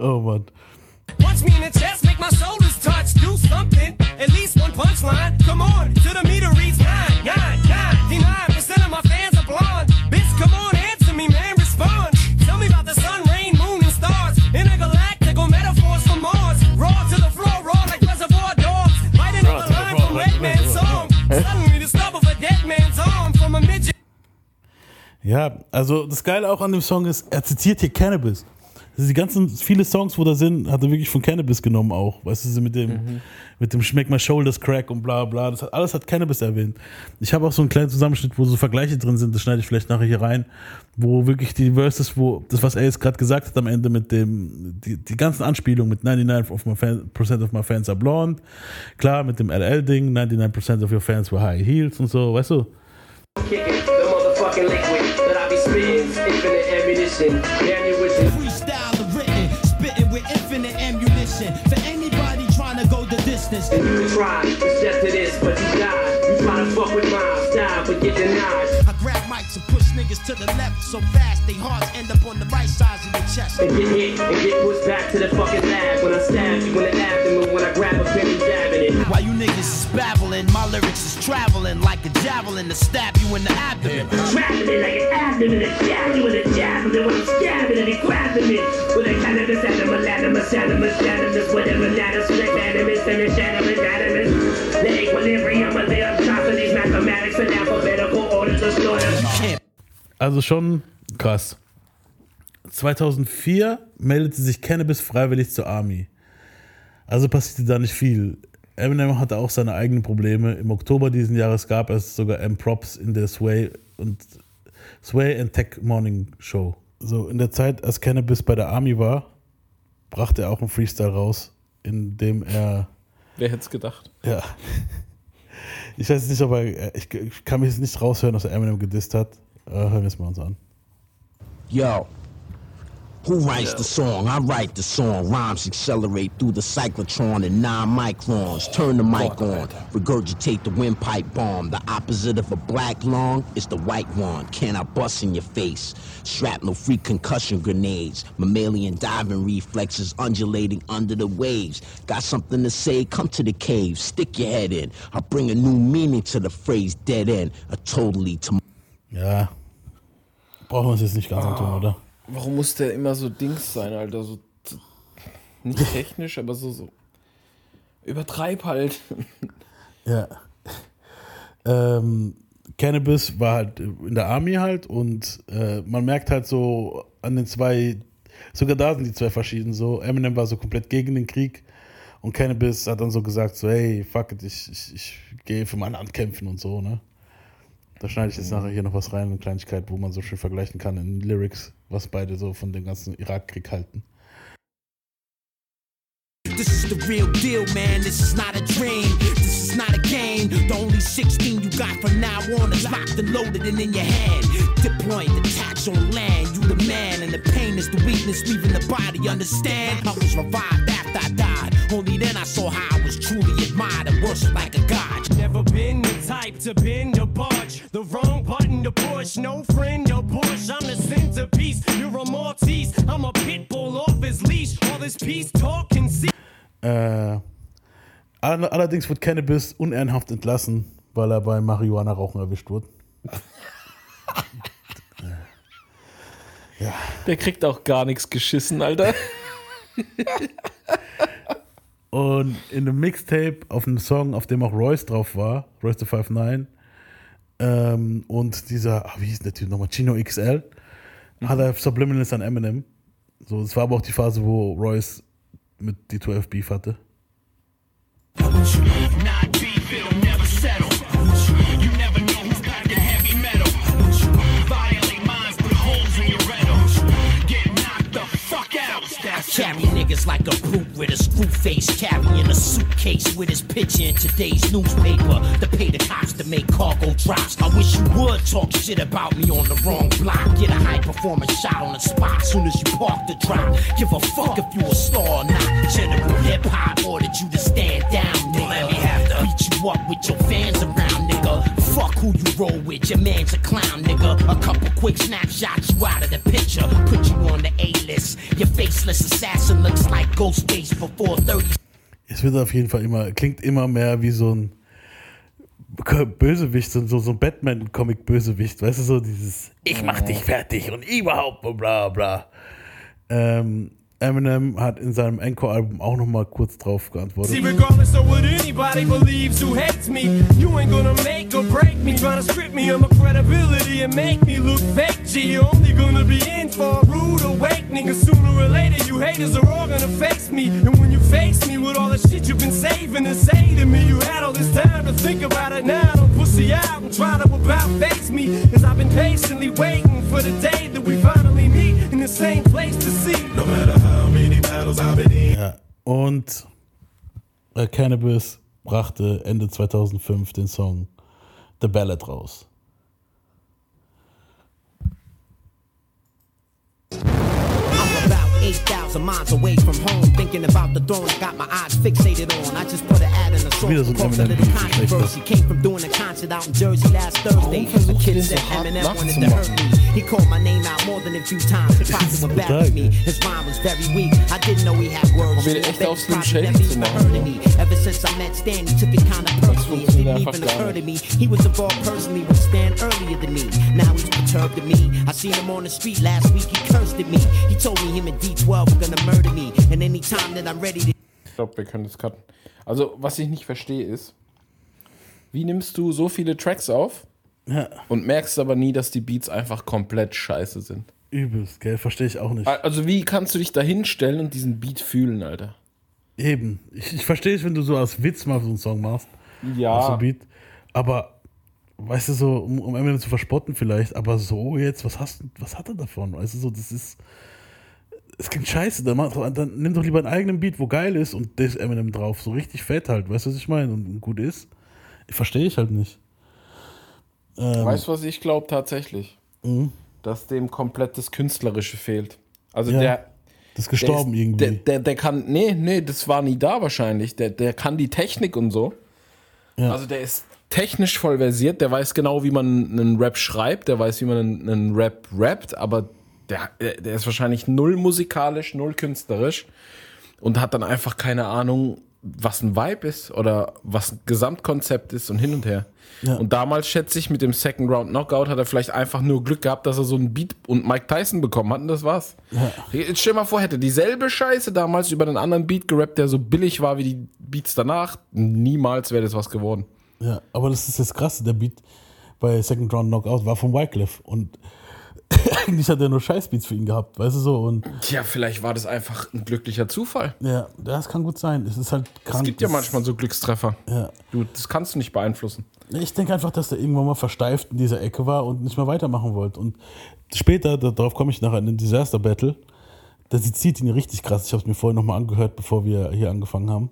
Speaker 1: oh Mann.
Speaker 14: Punch me in the chest, make my shoulders touch. Do something, at least one punchline. Come on, to the meter reads nine,
Speaker 1: Ja, also das Geile auch an dem Song ist, er zitiert hier Cannabis. Also die ganzen, viele Songs, wo da sind, hat er wirklich von Cannabis genommen auch. Weißt du, mit dem,
Speaker 3: Mhm.
Speaker 1: mit dem Schmeck my shoulders crack und bla bla. Das hat, alles hat Cannabis erwähnt. Ich habe auch so einen kleinen Zusammenschnitt, wo so Vergleiche drin sind, das schneide ich vielleicht nachher hier rein, wo wirklich die Verses, wo das, was er jetzt gerade gesagt hat am Ende mit dem, die, die ganzen Anspielungen mit 99% of my, fan, percent of my fans are blonde, klar, mit dem LL-Ding, 99% of your fans were high heels und so, weißt du?
Speaker 19: Kicking motherfucking liquid that I be spitting, infinite ammunition. Damn you with it.
Speaker 4: Freestyle the written, spitting with infinite ammunition. For anybody trying to go the distance.
Speaker 19: And you try to step to this, but you die. You try to fuck with my style, but get denied.
Speaker 4: I grab mics and push niggas to the left so fast they hearts end up on the right sides of the chest.
Speaker 19: And get hit and get pushed back to the fucking lab when I stab you in the abdomen when I grab a pen and dabbing it.
Speaker 4: While you niggas is babbling, my lyrics is traveling like a javelin to stab you in the abdomen.
Speaker 19: Trapping it like an abdomen and stab you in the javelin when I'm stabbing and he grabbing it. With a cannabis animal, animus, animus, animus, whatever, animus, flex, animus, finish, animus, animus. The equilibrium of the these mathematics and alphabetical orders of slaughter.
Speaker 1: Also schon krass. 2004 meldete sich Cannabis freiwillig zur Army. Also passierte da nicht viel. Eminem hatte auch seine eigenen Probleme. Im Oktober diesen Jahres gab es sogar M-Props in der Sway und Sway and Tech Morning Show. So in der Zeit, als Cannabis bei der Army war, brachte er auch einen Freestyle raus, in dem er
Speaker 3: Wer hätte es gedacht?
Speaker 1: ja. Ich weiß nicht, aber ich, ich kann mich jetzt nicht raushören, dass er Eminem gedisst hat. Hören wir es mal uns an.
Speaker 20: Yo,
Speaker 21: Who writes the song? I write the song. Rhymes accelerate through the cyclotron in nine microns. Turn the mic on. Regurgitate the windpipe bomb. The opposite of a black lung is the white one. Can I bust in your face? Shrapnel free concussion grenades. Mammalian diving reflexes undulating under the waves. Got something to say? Come to the cave. Stick your head in. I'll bring a new meaning to the phrase dead end. A totally to
Speaker 1: Ja. Brauchen wir uns jetzt nicht ganz antun, oder?
Speaker 3: Warum muss der immer so Dings sein, Alter? So nicht technisch, aber so, so. Übertreib halt.
Speaker 1: Ja. Ähm, Cannabis war halt in der Army halt und äh, man merkt halt so an den zwei, sogar da sind die zwei verschieden so. Eminem war so komplett gegen den Krieg und Cannabis hat dann so gesagt so, hey, fuck it, ich, ich, ich gehe für mein Land kämpfen und so, ne? Da schneide ich jetzt nachher hier noch was rein, eine Kleinigkeit, wo man so schön vergleichen kann in Lyrics, was beide so von dem ganzen Irakkrieg halten.
Speaker 4: This is the real deal, man. This is not a dream. This is not a game. The only 16 you got from now on is locked and loaded and in your hand. Deploying the tax on land. You the man, and the pain is the weakness leaving the body. Understand? I was revived after I died. Only then I saw how I was truly admired and worshipped like a god.
Speaker 14: Never been the type to bend or budge. The wrong button to push. No friend or push. I'm the centerpiece. You're a Maltese. I'm a pit bull off his leash. All this peace talk can see.
Speaker 1: Äh, all- allerdings wird Cannabis unehrenhaft entlassen, weil er beim Marihuana-Rauchen erwischt wurde.
Speaker 3: Der kriegt auch gar nichts geschissen, Alter.
Speaker 1: Und in einem Mixtape auf einem Song, auf dem auch Royce drauf war, Royce the 59, ähm, und dieser, ah, wie hieß der Typ nochmal, Chino XL, hat er Subliminals an Eminem. So, das war aber auch die Phase, wo Royce mit D12 Beef hatte.
Speaker 4: Niggas like a brute with a screw face, carrying a suitcase with his picture in today's newspaper to pay the cops to make cargo drops. I wish you would talk shit about me on the wrong block. Get a high performance shot on the spot soon as you park the drop. Give a fuck if you a star or not. General hip hop ordered you to stand down, nigga. Let me have to beat you up with your fans around, nigga. Fuck who you roll with, your man's a clown, nigga. A couple quick snapshots, you out of the picture. Put you on the A-list. Your faceless assassin looks like Ghostface for 430.
Speaker 1: Es wird auf jeden Fall immer, klingt immer mehr wie so ein Bösewicht, so, so ein Batman-Comic-Bösewicht, weißt du, so dieses Ich mach dich fertig und überhaupt bla bla. Ähm, Eminem hat in seinem Encore-Album auch nochmal kurz drauf geantwortet.
Speaker 14: See, regardless of what anybody believes who hates me, you ain't gonna make or break me. Trying to strip me of my credibility and make me look fake. G, you're only gonna be in for a rude awakening. Sooner or later, you haters are all gonna face me. And when you face me with all the shit you've been saving say to me, you had all this time to think about it now. Don't pussy out and try to about face me. Cause I've been patiently waiting for the day that we finally meet in the same place to see.
Speaker 1: Und äh, Cannabis brachte Ende 2005 den Song The Ballad raus.
Speaker 4: 8,000 miles away from home, thinking about the throne I got my eyes fixated on. I just put an ad in a song
Speaker 1: Wieder so ein
Speaker 4: called A Little
Speaker 1: Eminem-Beef, echt,
Speaker 4: Controversy. Came from doing a concert out in Jersey last Thursday. The kid said Eminem wanted to hurt me. He called my name out more than a few times. He tried to embarrass me. His rhyme was very weak. I didn't know he had words.
Speaker 3: Probier echt
Speaker 4: Baby
Speaker 3: auf Slim
Speaker 4: probably
Speaker 3: Shady
Speaker 4: never
Speaker 3: zu
Speaker 4: even
Speaker 3: machen,
Speaker 4: heard of
Speaker 3: ne?
Speaker 4: me. Ever since I met Stan, he took it kinda personally. It didn't
Speaker 3: einfach
Speaker 4: even
Speaker 3: gar
Speaker 4: occur to me. He was involved personally with Stan earlier than me. Now he's perturbed at me. I seen him on the street last week. He cursed at me. He told me him and D12 were gonna murder me. And anytime that I'm ready to
Speaker 3: Ich glaube, wir können das cutten. Also, was ich nicht verstehe ist, wie nimmst du so viele Tracks auf
Speaker 1: Ja.
Speaker 3: und merkst aber nie, dass die Beats einfach komplett scheiße sind?
Speaker 1: Übelst, gell? Verstehe ich auch nicht.
Speaker 3: Also, wie kannst du dich da hinstellen und diesen Beat fühlen, Alter?
Speaker 1: Eben. Ich, ich verstehe es, wenn du so als Witz mal so einen Song machst.
Speaker 3: Ja.
Speaker 1: So Beat. Aber, weißt du, so, um, um Eminem zu verspotten vielleicht, aber so jetzt, was hast was hat er davon? Weißt du, so, das ist. Es klingt scheiße. Dann, mach, dann nimm doch lieber einen eigenen Beat, wo geil ist und das Eminem drauf. So richtig fett halt. Weißt du, was ich meine? Und, gut ist. Verstehe ich halt nicht. Ähm,
Speaker 3: Weißt du, was ich glaube tatsächlich?
Speaker 1: Mhm.
Speaker 3: Dass dem komplett das Künstlerische fehlt. Also
Speaker 1: Ja,
Speaker 3: der.
Speaker 1: das ist gestorben
Speaker 3: der
Speaker 1: irgendwie.
Speaker 3: Der, der, der kann. Nee, nee, das war nie da wahrscheinlich. Der, der kann die Technik und so.
Speaker 1: Ja.
Speaker 3: Also der ist technisch voll versiert, der weiß genau, wie man einen Rap schreibt, der weiß, wie man einen, einen Rap rappt, aber der, der ist wahrscheinlich null musikalisch, null künstlerisch und hat dann einfach keine Ahnung, was ein Vibe ist oder was ein Gesamtkonzept ist und hin und her.
Speaker 1: Ja.
Speaker 3: Und damals schätze ich, mit dem Second Round Knockout hat er vielleicht einfach nur Glück gehabt, dass er so einen Beat und Mike Tyson bekommen hat und das war's. Jetzt stell dir mal vor, hätte dieselbe Scheiße damals über einen anderen Beat gerappt, der so billig war wie die Beats danach, niemals wäre das was geworden.
Speaker 1: Ja, aber das ist das Krasse. Der Beat bei Second Round Knockout war von Wycliffe. Und eigentlich hat er nur Scheißbeats für ihn gehabt, weißt du so. Und
Speaker 3: Tja, vielleicht war das einfach ein glücklicher Zufall.
Speaker 1: ja, das kann gut sein. Es ist halt krank.
Speaker 3: Es gibt ja
Speaker 1: Das-
Speaker 3: manchmal so Glückstreffer.
Speaker 1: Ja.
Speaker 3: Du, das kannst du nicht beeinflussen.
Speaker 1: Ich denke einfach, dass er irgendwann mal versteift in dieser Ecke war und nicht mehr weitermachen wollte. Und später, da- darauf komme ich nachher in den Disaster Battle, da zieht ihn richtig krass. Ich habe es mir vorhin nochmal angehört, bevor wir hier angefangen haben.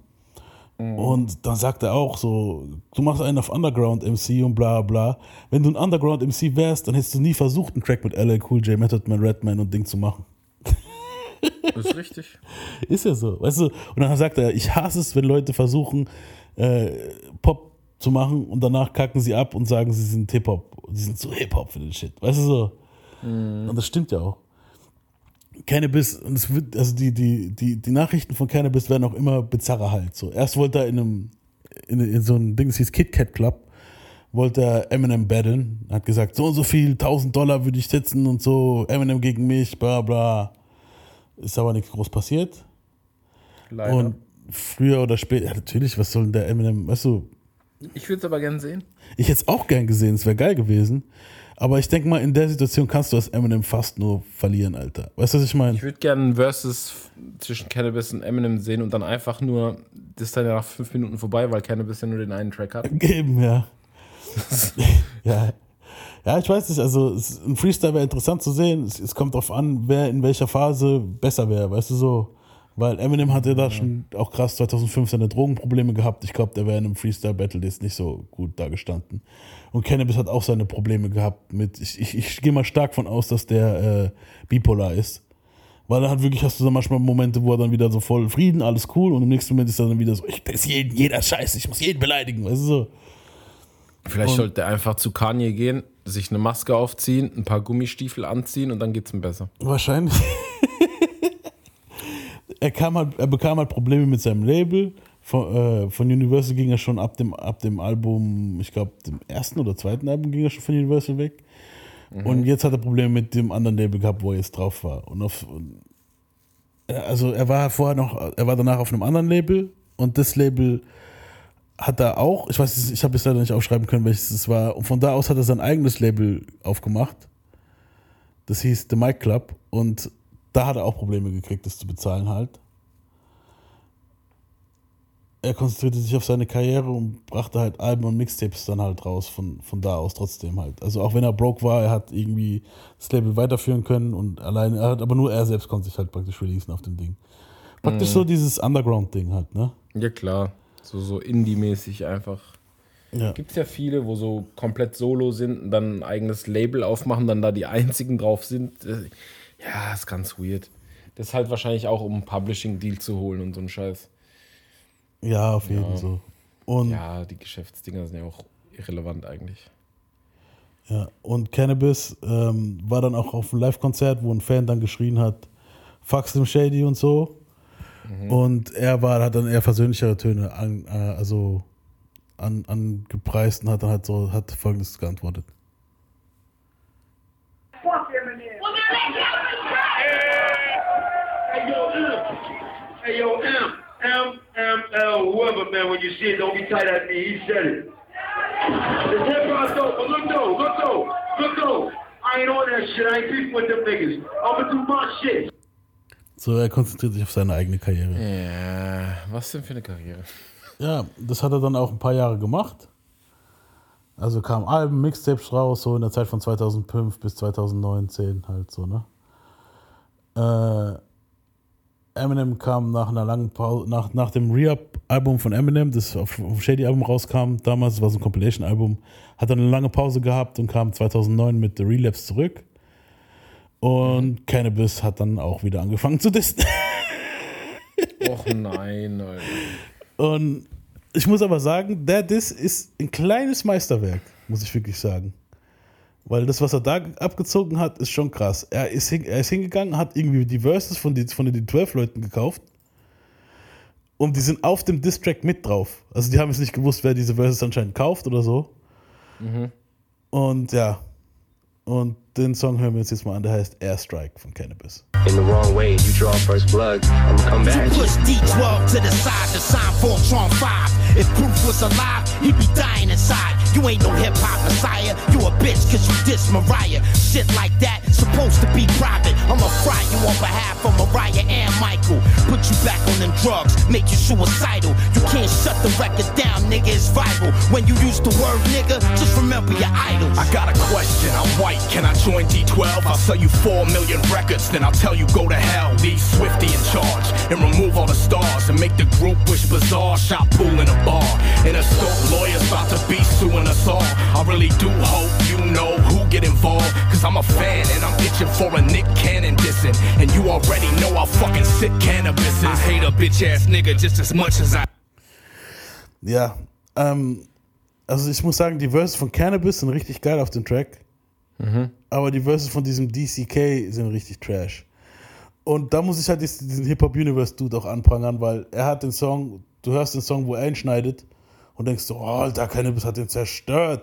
Speaker 1: Und dann sagt er auch so, du machst einen auf Underground MC und bla bla. Wenn du ein Underground MC wärst, dann hättest du nie versucht, einen Track mit LL Cool J, Method Man, Redman und Ding zu machen.
Speaker 3: Das ist richtig.
Speaker 1: Ist ja so, weißt du? Und dann sagt er, ich hasse es, wenn Leute versuchen, äh, Pop zu machen und danach kacken sie ab und sagen, sie sind Hip-Hop. Sie sind zu Hip-Hop für den Shit. Weißt du so? Und das stimmt ja auch. Cannabis, und es wird, also die, die, die, die Nachrichten von Cannabis werden auch immer bizarrer halt. So. Erst wollte er in einem, in, in so einem Ding, das hieß Kit Kat Club, wollte er Eminem battlen, hat gesagt, so und so viel, 1000 Dollar würde ich setzen und so, Eminem gegen mich, bla bla. Ist aber nichts groß passiert.
Speaker 3: Leider.
Speaker 1: Und früher oder später, ja, natürlich, was soll denn der Eminem, weißt du,
Speaker 3: Ich würde es aber gern sehen.
Speaker 1: ich hätte es auch gern gesehen, es wäre geil gewesen. Aber ich denke mal, in der Situation kannst du als Eminem fast nur verlieren, Alter. Weißt du, was ich meine?
Speaker 3: Ich würde gerne ein Versus zwischen Cannabis und Eminem sehen und dann einfach nur, das ist dann ja nach fünf Minuten vorbei, weil Cannabis ja nur den einen Track hat.
Speaker 1: Geben, ja. ja. Ja, ich weiß nicht, also ein Freestyle wäre interessant zu sehen. Es, es kommt darauf an, wer in welcher Phase besser wäre, weißt du so. Weil Eminem hatte da schon auch krass 2005 seine Drogenprobleme gehabt. Ich glaube, der wäre in einem Freestyle-Battle jetzt nicht so gut dagestanden. Und Cannabis hat auch seine Probleme gehabt mit, ich, ich, ich gehe mal stark von aus, dass der äh, bipolar ist. Weil dann hat wirklich, hast du dann manchmal Momente, wo er dann wieder so voll Frieden, alles cool und im nächsten Moment ist er dann wieder so, ich das jeden, jeder Scheiße, ich muss jeden beleidigen, weißt du so.
Speaker 3: Vielleicht
Speaker 1: Und-
Speaker 3: sollte er einfach zu Kanye gehen, sich eine Maske aufziehen, ein paar Gummistiefel anziehen und dann geht's ihm besser.
Speaker 1: Wahrscheinlich. er, kam halt, er bekam halt Probleme mit seinem Label. Von, äh, von Universal ging er schon ab dem, ab dem Album, ich glaube, dem ersten oder zweiten Album ging er schon von Universal weg. Und jetzt hat er Probleme mit dem anderen Label gehabt, wo er jetzt drauf war. Und auf, äh, also er war vorher noch, er war danach auf einem anderen Label und das Label hat er auch, ich weiß, ich habe es leider nicht aufschreiben können, welches es war. Und von da aus hat er sein eigenes Label aufgemacht. Das hieß The Mic Club. Und da hat er auch Probleme gekriegt, das zu bezahlen halt. Er konzentrierte sich auf seine Karriere und brachte halt Alben und Mixtapes dann halt raus, von, von da aus trotzdem halt. Also auch wenn er broke war, er hat irgendwie das Label weiterführen können und alleine, er hat, aber nur er selbst konnte sich halt praktisch releasen auf dem Ding. Praktisch
Speaker 3: Mhm.
Speaker 1: so dieses Underground-Ding halt, ne?
Speaker 3: Ja, klar. So, so Indie-mäßig einfach.
Speaker 1: Ja.
Speaker 3: Gibt es ja viele, wo so komplett solo sind und dann ein eigenes Label aufmachen, dann da die einzigen drauf sind. Ja, ist ganz weird. Das ist halt wahrscheinlich auch, um einen Publishing-Deal zu holen und so ein Scheiß.
Speaker 1: Ja, auf jeden
Speaker 3: Ja.
Speaker 1: so. Und
Speaker 3: ja, die Geschäftsdinger sind ja auch irrelevant eigentlich.
Speaker 1: Ja, und Cannabis ähm, war dann auch auf einem Live-Konzert, wo ein Fan dann geschrien hat, Fuck Slim Shady und so.
Speaker 3: Mhm.
Speaker 1: Und er war, hat dann eher versöhnlichere Töne an, äh, also an, angepreist und hat dann halt so, hat folgendes geantwortet.
Speaker 19: Fuck Eminem. Hey, yo, M. M, M, L, whoever, man, when you see it, don't be tight at me. He said it. It's hip hop, though, but look, though, look, though, look, though. I ain't on that shit. I ain't beefing with them niggas. I'ma do my shit.
Speaker 1: So, er konzentriert sich auf seine eigene Karriere.
Speaker 3: Ja, was denn für eine Karriere?
Speaker 1: Ja, das hat er dann auch ein paar Jahre gemacht. Also kamen Alben, Mixtapes raus, so in der Zeit von 2005 bis 2019 halt so, ne? Äh, Eminem kam nach einer langen Pause, nach, nach dem Re-Up-Album von Eminem, das auf, auf Shady-Album rauskam, damals, war so ein Compilation-Album, hat dann eine lange Pause gehabt und kam 2009 mit The Relapse zurück. Und Cannabis hat dann auch wieder angefangen zu dissen.
Speaker 3: Och nein, Alter.
Speaker 1: Und ich muss aber sagen, der Diss ist ein kleines Meisterwerk, muss ich wirklich sagen. Weil das, was er da abgezogen hat, ist schon krass. Er ist, hin, er ist hingegangen, hat irgendwie die Verses von, die, von den 12 Leuten gekauft. Und die sind auf dem Diss-Track mit drauf. Also die haben jetzt nicht gewusst, wer diese Verses anscheinend kauft oder so.
Speaker 3: Mhm.
Speaker 1: Und ja. Und den Song hören wir uns jetzt mal an, der heißt Airstrike von Cannabis.
Speaker 9: In the wrong way, you draw first blood, I'ma come back.
Speaker 4: You push D12 to the side to sign for Tron 5. If Proof was alive, he'd be dying inside. You ain't no hip hop messiah. You a bitch cause you diss Mariah. Shit like that, supposed to be private. I'ma fry you on behalf of Mariah and Michael. Put you back on them drugs, make you suicidal. You can't shut the record down, nigga, it's viral. When you use the word nigga, just remember your idols.
Speaker 22: I got a question. I'm white. Can I join D12? I'll sell you four million records. Then I'll tell you go to hell. Leave Swifty in charge and remove all the stars and make the group wish bizarre. Shop pool in a bar. In a scope, lawyers about to be suing us all. I really do hope you know who get involved. Cause I'm a fan and I'm itching for a Nick Cannon dissing. And you already know how fucking sick cannabis is. I hate a bitch ass nigga just as much as I.
Speaker 1: Ja, ähm, also ich muss sagen, die Verses von Cannabis sind richtig geil auf dem Track.
Speaker 3: Mhm.
Speaker 1: Aber die Verses von diesem DCK sind richtig trash. Und da muss ich halt dies- diesen Hip-Hop-Universe-Dude auch anprangern, weil er hat den Song, du hörst den Song, wo er ihn schneidet und denkst so, oh, Alter, Cannabis hat den zerstört.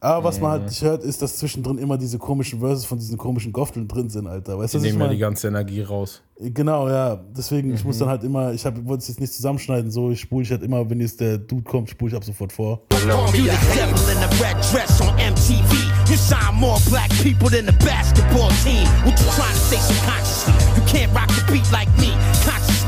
Speaker 1: Aber was man
Speaker 3: Mhm.
Speaker 1: halt nicht hört, ist, dass zwischendrin immer diese komischen Verses von diesen komischen Gofteln drin sind, Alter. Weißt
Speaker 3: Die
Speaker 1: du, was ich
Speaker 3: nehmen ja
Speaker 1: meine?
Speaker 3: die ganze Energie raus.
Speaker 1: Genau, ja. Deswegen, ich muss
Speaker 3: Mhm.
Speaker 1: dann halt immer, ich wollte es jetzt nicht zusammenschneiden, so, ich spule ich halt immer, wenn jetzt der Dude kommt, spule ich ab sofort vor.
Speaker 4: You the devil in a red dress on MTV. You sign more black people than the basketball team. What you trying to say subconsciously? You can't rock the beat like me.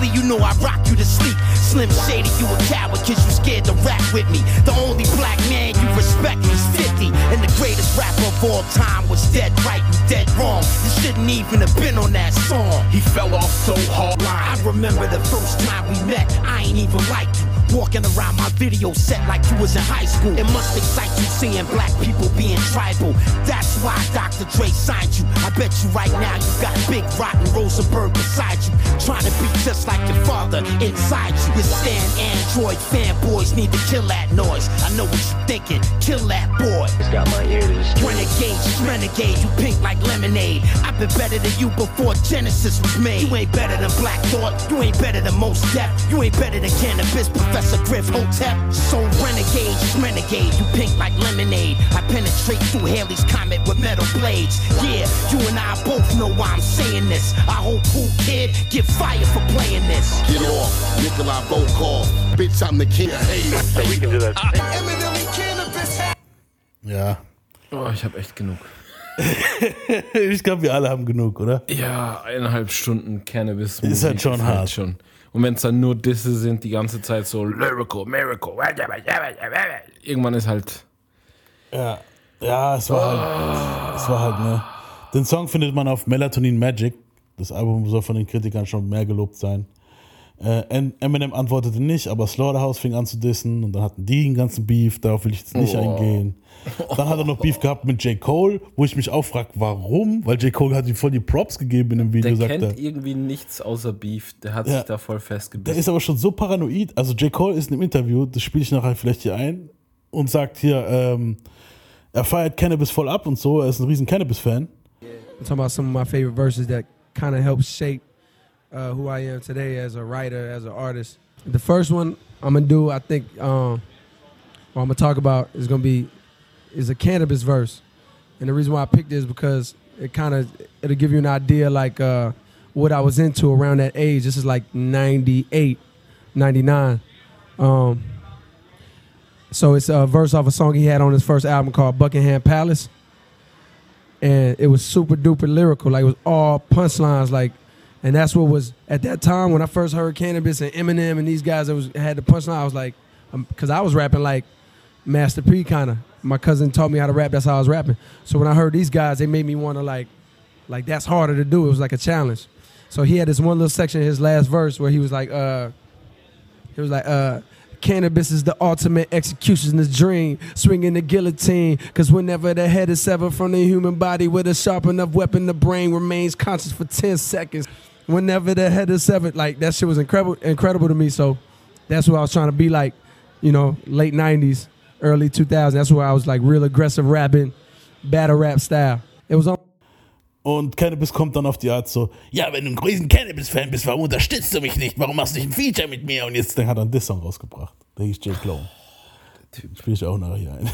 Speaker 4: You know I rock you to sleep. Slim Shady, you a coward cause you scared to rap with me. The only black man you respect is 50. And the greatest rapper of all time was dead right, you dead wrong. You shouldn't even have been on that song.
Speaker 22: He fell off so hard.
Speaker 4: I remember the first time we met, I ain't even like you. Walking around my video set like you was in high school. It must excite you seeing black people being tribal. That's why Dr. Dre signed you. I bet you right now you got Big Rotten Rosenberg beside you. Trying to be just like your father inside you. You stand Android fanboys need to kill that noise. I know what you're thinking. Kill that boy.
Speaker 9: It's got my ear to the street.
Speaker 4: Renegade, renegade, you pink like lemonade. I've been better than you before Genesis was made. You ain't better than Black Thought, you ain't better than most Def, you ain't better than Cannabis, Professor Griff Hotep. So renegade, renegade, you pink like lemonade. I penetrate through Haley's Comet with metal blades. Yeah, you and I both know why I'm saying this. I hope Cool Kid get fired for playing this.
Speaker 23: Get off, Nikolai Volkov. Bitch, I'm the king. Hey,
Speaker 9: we can do that.
Speaker 1: Ja.
Speaker 3: Oh, ich habe echt genug.
Speaker 1: ich glaube, wir alle haben genug, oder?
Speaker 3: Ja, eineinhalb Stunden Cannabis.
Speaker 1: Ist halt schon hart.
Speaker 3: Schon. Und wenn es dann nur Disse sind, die ganze Zeit so Lyrical, Miracle. Irgendwann ist halt.
Speaker 1: Ja. Ja, es war halt. Es war halt, ne. Den Song findet man auf Melatonin Magic. Das Album soll von den Kritikern schon mehr gelobt sein. Äh, Em- Eminem antwortete nicht, aber Slaughterhouse fing an zu dissen und dann hatten die einen ganzen Beef, darauf will ich jetzt nicht
Speaker 3: Oh.
Speaker 1: eingehen. Dann hat er noch Beef gehabt mit J. Cole, wo ich mich auch frage, warum? Weil J. Cole hat ihm voll die Props gegeben in dem Video,
Speaker 3: Der
Speaker 1: sagt
Speaker 3: kennt
Speaker 1: er.
Speaker 3: irgendwie nichts außer Beef. Der hat
Speaker 1: Ja.
Speaker 3: sich da voll
Speaker 1: Der
Speaker 3: festgebissen.
Speaker 1: ist aber schon so paranoid. Also J. Cole ist in einem Interview, das spiele ich nachher vielleicht hier ein, und sagt hier, ähm, er feiert Cannabis voll ab und so, er ist ein riesen Cannabis-Fan.
Speaker 24: I'm talking about some of my favorite verses that kind of help shape uh, who I am today as a writer, as an artist. The first one I'm gonna do, I think, um, what I'm gonna talk about is gonna be is a cannabis verse, and the reason why I picked it is because it kind of it'll give you an idea like uh, what I was into around that age. This is like 98, 99. Um, so it's a verse off a song he had on his first album called Buckingham Palace and it was super duper lyrical. Like it was all punchlines. Like, and that's what was at that time when I first heard Cannabis and Eminem and these guys that was had the punchline. I was like, because I was rapping like Master P kind of. My cousin taught me how to rap. That's how I was rapping. So when I heard these guys, they made me want to like, like that's harder to do. It was like a challenge. So he had this one little section in his last verse where he was like, uh, he was like, uh, Cannabis is the ultimate executioner's dream. Swinging the guillotine. Cause whenever the head is severed from the human body with a sharp enough weapon, the brain remains conscious for 10 seconds. Whenever the head is severed, like that shit was incredible, incredible to me. So that's what I was trying to be like, you know, late 90s, early 2000s. That's where I was like real aggressive rapping, battle rap style. It was on.
Speaker 1: Und Cannabis kommt dann auf die Art so, ja, wenn du ein riesen Cannabis-Fan bist, warum unterstützt du mich nicht? Warum machst du nicht ein Feature mit mir? Und jetzt dann hat er einen Diss-Song rausgebracht. Der hieß J. Clone. Spiel ich auch nachher hier ein.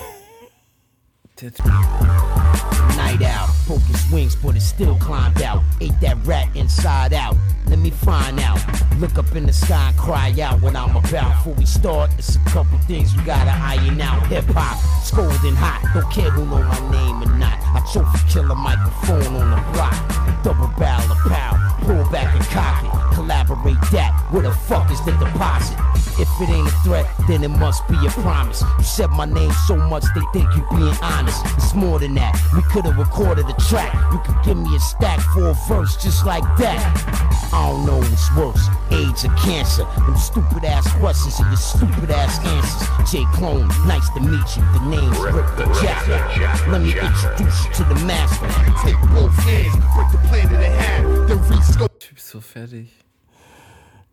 Speaker 4: Night out, broke his wings, but it still climbed out. Ate that rat inside out. Let me find out. Look up in the sky and cry out what I'm about. Before we start, it's a couple things we gotta iron out. Hip hop, scolding hot. Don't care who know my name or not. I trophy a microphone on the block. Double barrel of pow. Pull back and cock it. Collaborate that. Where the fuck is the deposit? If it ain't a threat, then it must be a promise. You said my name so much they think you being honest. It's more than that. We could have recorded a track. You could give me a stack for a verse just like that. I don't know what's worse, AIDS or cancer. Them stupid ass questions and your stupid ass answers. J. Clone, nice to meet you. The name's Rick the Jack. Let me introduce you to the master. Take both hands, break the planet in half, then rescope.
Speaker 3: Typ ist so fertig.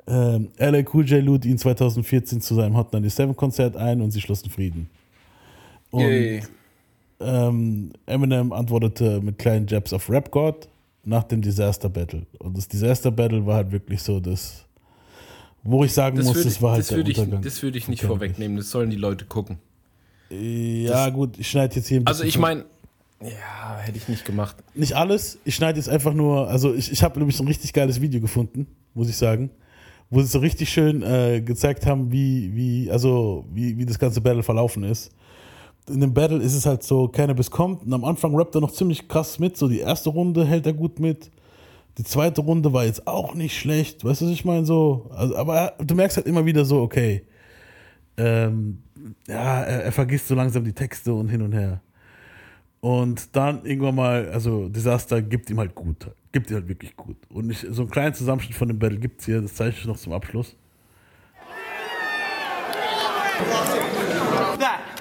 Speaker 1: Ähm, LA Cool J lud ihn 2014 zu seinem Hot 97 Konzert ein und sie schlossen Frieden. Und
Speaker 3: Yay.
Speaker 1: Ähm, Eminem antwortete mit kleinen Jabs auf Rap God nach dem Disaster Battle. Und das Disaster Battle war halt wirklich so das, wo ich sagen muss,
Speaker 3: würde
Speaker 1: das war halt
Speaker 3: das
Speaker 1: der
Speaker 3: würde ich,
Speaker 1: Untergang.
Speaker 3: das würde ich nicht vorwegnehmen. Das sollen die Leute gucken.
Speaker 1: Ja, gut, ich schneide jetzt hier ein
Speaker 3: Also
Speaker 1: bisschen
Speaker 3: ich
Speaker 1: von-
Speaker 3: meine, ja, hätte ich nicht gemacht.
Speaker 1: Nicht alles. Ich schneide jetzt einfach nur, also ich, ich habe nämlich so ein richtig geiles Video gefunden, muss ich sagen, wo sie so richtig schön äh, gezeigt haben, wie, wie, also wie, wie das ganze Battle verlaufen ist. In dem Battle ist es halt so, Cannabis kommt und am Anfang rappt er noch ziemlich krass mit. So die erste Runde hält er gut mit. Die zweite Runde war jetzt auch nicht schlecht. Weißt du, was ich meine? So, also, aber er, du merkst halt immer wieder so, okay, ähm, ja, er, er vergisst so langsam die Texte und hin und her. Und dann irgendwann mal, also Disaster gibt ihm halt gut. Gibt ihm halt wirklich gut. Und ich, so einen kleinen Zusammenschnitt von dem Battle gibt es hier, das zeige ich noch zum Abschluss.
Speaker 14: that.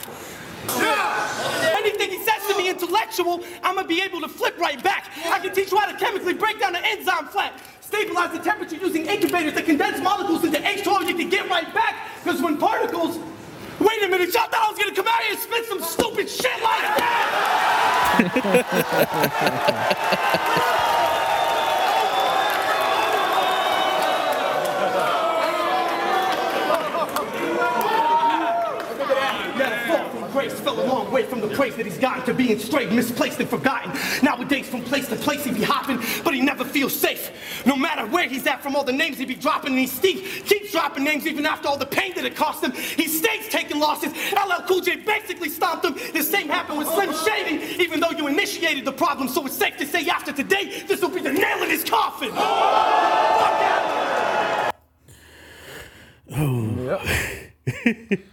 Speaker 14: Intellectual, I'm gonna be able to flip right back. I can teach you how to chemically break down an enzyme flat. Stabilize the temperature using incubators that condense molecules into H2O. You can get right back. Because when particles. Wait a minute, y'all thought I was gonna come out here and spit some stupid shit like That fell a long way from the praise that he's gotten to being strayed, misplaced, and forgotten. Nowadays, from place to place, he be hopping, but he never feels safe. No matter where he's at, from all the names he be dropping, and he Steve keeps dropping names even after all the pain that it cost him. He stays taking losses. LL Cool J basically stomped him. The same happened with Slim Shady, even though you initiated the problem. So it's safe to say after today, this will be the nail in his coffin. Oh.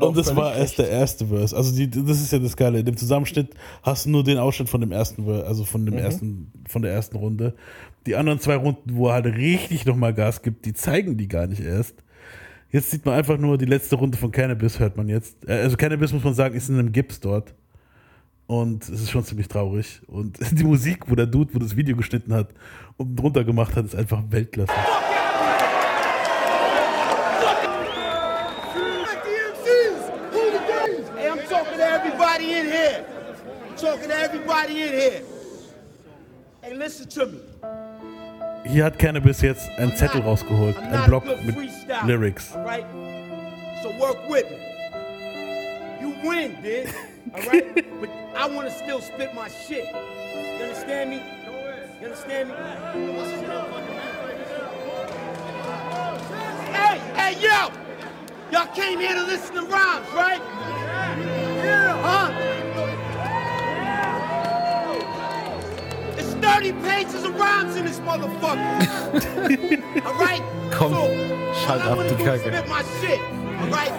Speaker 1: Und das war erst der erste Verse. Also die, das ist ja das Geile. In dem Zusammenschnitt hast du nur den Ausschnitt von dem ersten Verse, also von dem
Speaker 3: Mhm.
Speaker 1: ersten, von der ersten Runde. Die anderen zwei Runden, wo er halt richtig nochmal Gas gibt, die zeigen die gar nicht erst. Jetzt sieht man einfach nur die letzte Runde von Cannabis, hört man jetzt. Äh, Also Cannabis, muss man sagen, ist in einem Gips dort. Und es ist schon ziemlich traurig. Und die Musik, wo der Dude, wo das Video geschnitten hat und drunter gemacht hat, ist einfach Weltklasse.
Speaker 5: Everybody in here. Hey, listen to me.
Speaker 1: Hier hat Cannabis jetzt einen Zettel rausgeholt,
Speaker 5: I'm
Speaker 1: einen Block mit Lyrics.
Speaker 5: All right? So work with me. You win, bitch. All right? but I want to still spit my shit. You understand me? You understand me? Hey, hey, yo! Y'all came here to listen to rhymes, right? Yeah. Huh? 30 pages of rhymes in this motherfucker. All right?
Speaker 3: Komm,
Speaker 5: So,
Speaker 3: schalt
Speaker 5: I
Speaker 3: ab die Kacke.
Speaker 5: shit. Right?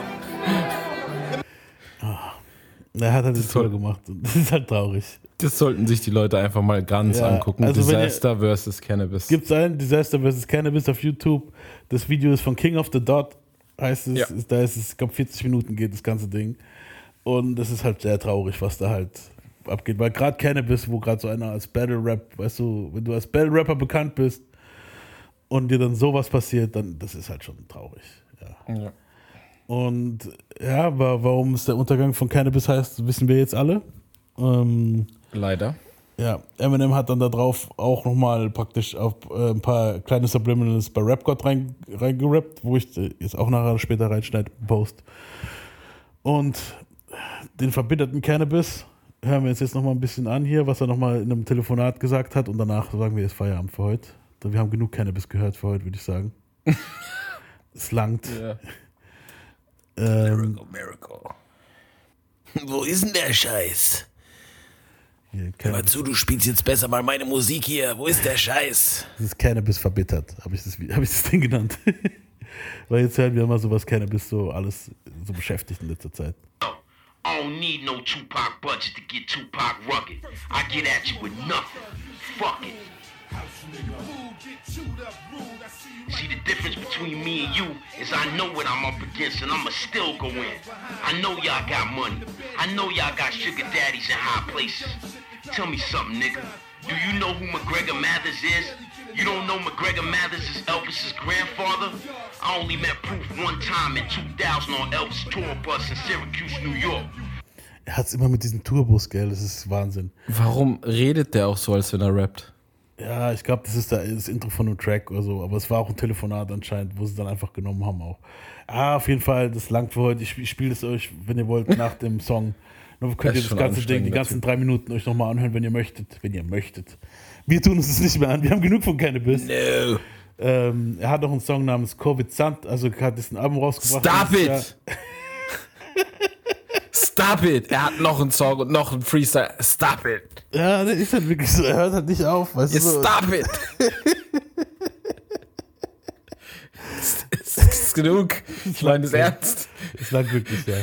Speaker 1: Er hat halt das toll gemacht. Das ist halt traurig.
Speaker 3: Das sollten sich die Leute einfach mal ganz
Speaker 1: Ja,
Speaker 3: angucken.
Speaker 1: also ihr-
Speaker 3: Disaster versus Cannabis.
Speaker 1: Gibt's ein Disaster vs. Cannabis auf YouTube. Das Video ist von King of the Dot. heißt es,
Speaker 3: Ja.
Speaker 1: da ist es, ich glaube 40 Minuten geht das ganze Ding. Und das ist halt sehr traurig, was da halt abgeht. Weil gerade Cannabis, wo gerade so einer als Battle Rap, weißt du, wenn du als Battle Rapper bekannt bist und dir dann sowas passiert, dann das ist halt schon traurig. Ja.
Speaker 3: Ja.
Speaker 1: Und ja, aber warum es der Untergang von Cannabis heißt, wissen wir jetzt alle. Ähm,
Speaker 3: Leider.
Speaker 1: ja, Eminem hat dann da drauf auch nochmal praktisch auf äh, ein paar kleine Subliminals bei Rap God rein, reingerappt, wo ich äh, jetzt auch nachher später reinschneide, Post. Und den verbitterten Cannabis hören wir uns jetzt nochmal ein bisschen an hier, was er nochmal in einem Telefonat gesagt hat und danach sagen wir jetzt Feierabend für heute. Wir haben genug Cannabis gehört für heute, würde ich sagen. es langt.
Speaker 2: Ja.
Speaker 1: Ähm,
Speaker 2: Miracle. Wo ist denn der Scheiß? Hör mal zu, du spielst jetzt besser mal meine Musik hier. Wo ist der Scheiß?
Speaker 1: Das ist Cannabis verbittert, habe ich, das- hab ich das Ding genannt. Weil jetzt hören wir immer so, was Cannabis so alles so beschäftigt in letzter Zeit.
Speaker 25: I don't need no Tupac budget to get Tupac rugged. I get at you with nothing. Fuck it. See, the difference between me and you is I know what I'm up against and I'ma still go in. I know y'all got money. I know y'all got sugar daddies in high places. Tell me something, nigga. Do you know who McGregor Mathers is? You don't know McGregor Mathers is Elvis's grandfather? I only met Proof one time in 2000 on Elvis tour bus in Syracuse, New York.
Speaker 1: Er hat es immer mit diesen Turbos, gell? Das ist Wahnsinn.
Speaker 3: Warum redet der auch so, als wenn er rappt?
Speaker 1: Ja, ich glaube, das ist da- das Intro von einem Track oder so, aber es war auch ein Telefonat anscheinend, wo sie dann einfach genommen haben auch. Ah, auf jeden Fall, das langt für heute. Ich, ich spiele es euch, wenn ihr wollt, nach dem Song. Dann könnt
Speaker 3: Das
Speaker 1: ihr das ganze Ding, die ganzen drei Minuten euch nochmal anhören, wenn ihr möchtet. Wenn ihr möchtet. Wir tun uns das nicht mehr an, wir haben genug von Cannabis.
Speaker 2: No.
Speaker 1: Ähm, er hat noch einen Song namens Covid Sant, also hat jetzt ein Album rausgebracht.
Speaker 3: Stop it!
Speaker 1: Jahr.
Speaker 3: Stop it! Er hat noch einen Song und noch einen Freestyle. Stop it!
Speaker 1: Ja, der ist halt wirklich so, er hört halt nicht auf. Weißt du,
Speaker 3: Jetzt
Speaker 1: so.
Speaker 3: stop it! Es ist, es ist genug. Ich meine das ernst.
Speaker 1: Es lag wirklich, ja.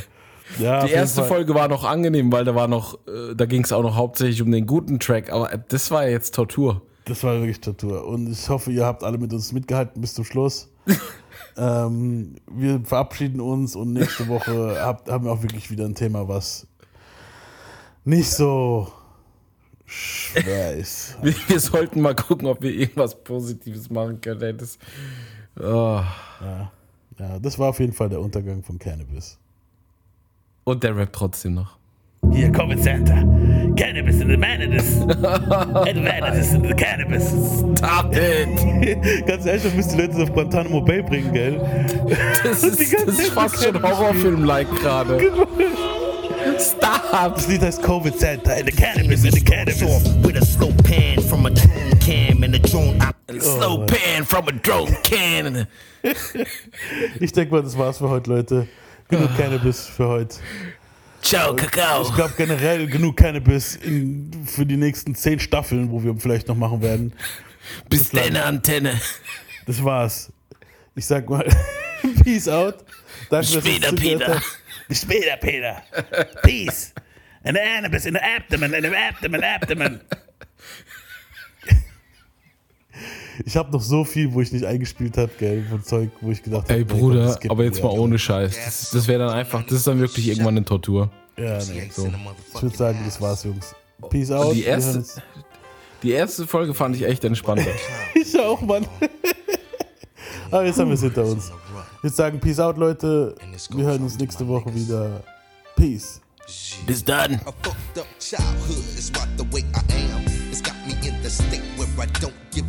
Speaker 1: Ja
Speaker 3: Die erste. Folge war noch angenehm, weil da war noch, äh, da ging es auch noch hauptsächlich um den guten Track, aber das war jetzt Tortur.
Speaker 1: Das war wirklich Tortur. Und ich hoffe, ihr habt alle mit uns mitgehalten bis zum Schluss. ähm, wir verabschieden uns und nächste Woche habt, haben wir auch wirklich wieder ein Thema, was nicht so schwer ist.
Speaker 3: Wir, wir sollten mal gucken, ob wir irgendwas Positives machen können. Das, oh.
Speaker 1: Ja. ja, das war auf jeden Fall der Untergang von Cannabis.
Speaker 3: Und der rappt trotzdem noch.
Speaker 1: Hier, Covid Center. Cannabis in the Manadis. Advantages in the Cannabis.
Speaker 3: Stop it!
Speaker 1: Ganz ehrlich, dann müsst ihr Leute auf Guantanamo Bay bringen, gell?
Speaker 3: Das ist, das ist fast schon Horrorfilm-like gerade.
Speaker 1: Stop! Das Lied heißt Covid Center in the Cannabis in the Cannabis.
Speaker 15: With a slow pan from a drone cam and a drone op.
Speaker 2: Slow pan from a drone can.
Speaker 1: Ich denke mal, das war's für heute, Leute. Genug Cannabis für heute.
Speaker 2: Ciao, Kakao.
Speaker 1: Ich glaube generell genug Cannabis in, für die nächsten zehn Staffeln, wo wir vielleicht noch machen werden.
Speaker 2: Bis deine Antenne.
Speaker 1: Das war's. Ich sag mal, Peace out. Danke,
Speaker 2: später, Peter.
Speaker 1: Bis später, Peter. Peace. And the cannabis in the abdomen, in the abdomen, abdomen. Ich habe noch so viel, wo ich nicht eingespielt habe, gell, von Zeug, wo ich gedacht habe,
Speaker 3: Ey Bruder, aber jetzt mal ohne Scheiß. Das, das wäre dann einfach, das ist dann wirklich irgendwann eine Tortur.
Speaker 1: Ja, nee. So. Ich würde sagen, das war's, Jungs. Peace out.
Speaker 3: Die erste, die erste Folge fand ich echt entspannter.
Speaker 1: Ich auch, Mann. Aber jetzt haben wir es hinter uns. Ich würde sagen, Peace out, Leute. Wir hören uns nächste Woche wieder. Peace.
Speaker 2: Bis dann.
Speaker 26: A fucked up childhood is what the way I am. It's got me in the state where I don't give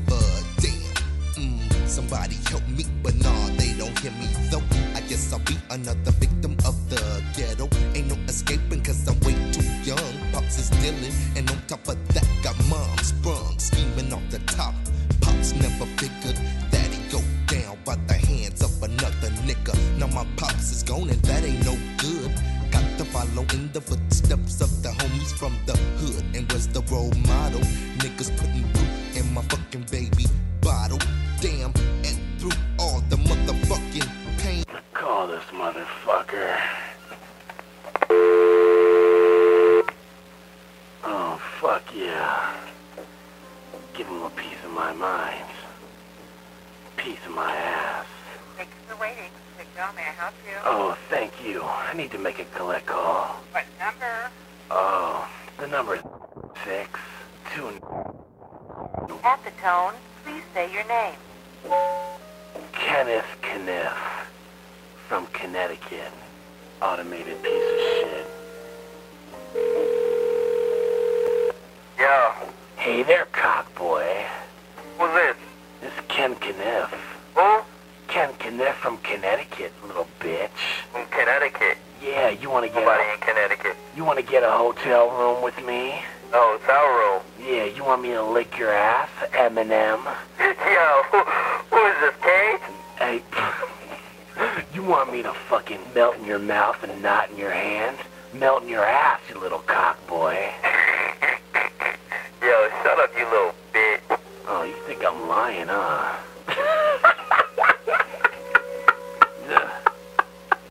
Speaker 26: somebody help me, but nah, they don't hear me though. I guess I'll be another victim of the ghetto. Ain't no escaping cause I'm way too young. Pops is dealing, and on top of that, got mom sprung, scheming off the top. Pops never figured that he go down by the hands of another nigga. Now my pops is gone, and that ain't no good. Got to follow in the footsteps of the homies from the hood. And was the role model. Niggas putting root in my fucking baby
Speaker 22: Call this motherfucker. Oh, fuck yeah. Give him a piece of my mind. Piece of my ass.
Speaker 27: Thanks for waiting.
Speaker 28: Joe, may I help you?
Speaker 2: Oh, thank you. I need to make a collect call.
Speaker 28: What number?
Speaker 2: Oh, the number is six two.
Speaker 28: At the tone, please say your name.
Speaker 2: Kenneth Kniff from Connecticut. Automated piece of shit.
Speaker 27: Yo.
Speaker 2: Hey there, cockboy.
Speaker 27: Who's this?
Speaker 2: This is Ken Kniff.
Speaker 27: Who?
Speaker 2: Ken Kniff from Connecticut, little bitch.
Speaker 27: From Connecticut.
Speaker 2: Yeah, you want to get
Speaker 27: Nobody
Speaker 2: a,
Speaker 27: in Connecticut.
Speaker 2: you want to get a hotel room with me?
Speaker 27: No, it's our room.
Speaker 2: Yeah, you want me to lick your ass, Eminem?
Speaker 27: Yo, who, who is this, Kate?
Speaker 2: Hey, you want me to fucking melt in your mouth and not in your hand? Melt in your ass, you little cockboy.
Speaker 27: Yo, shut up, you little bitch.
Speaker 2: Oh, you think I'm lying, huh?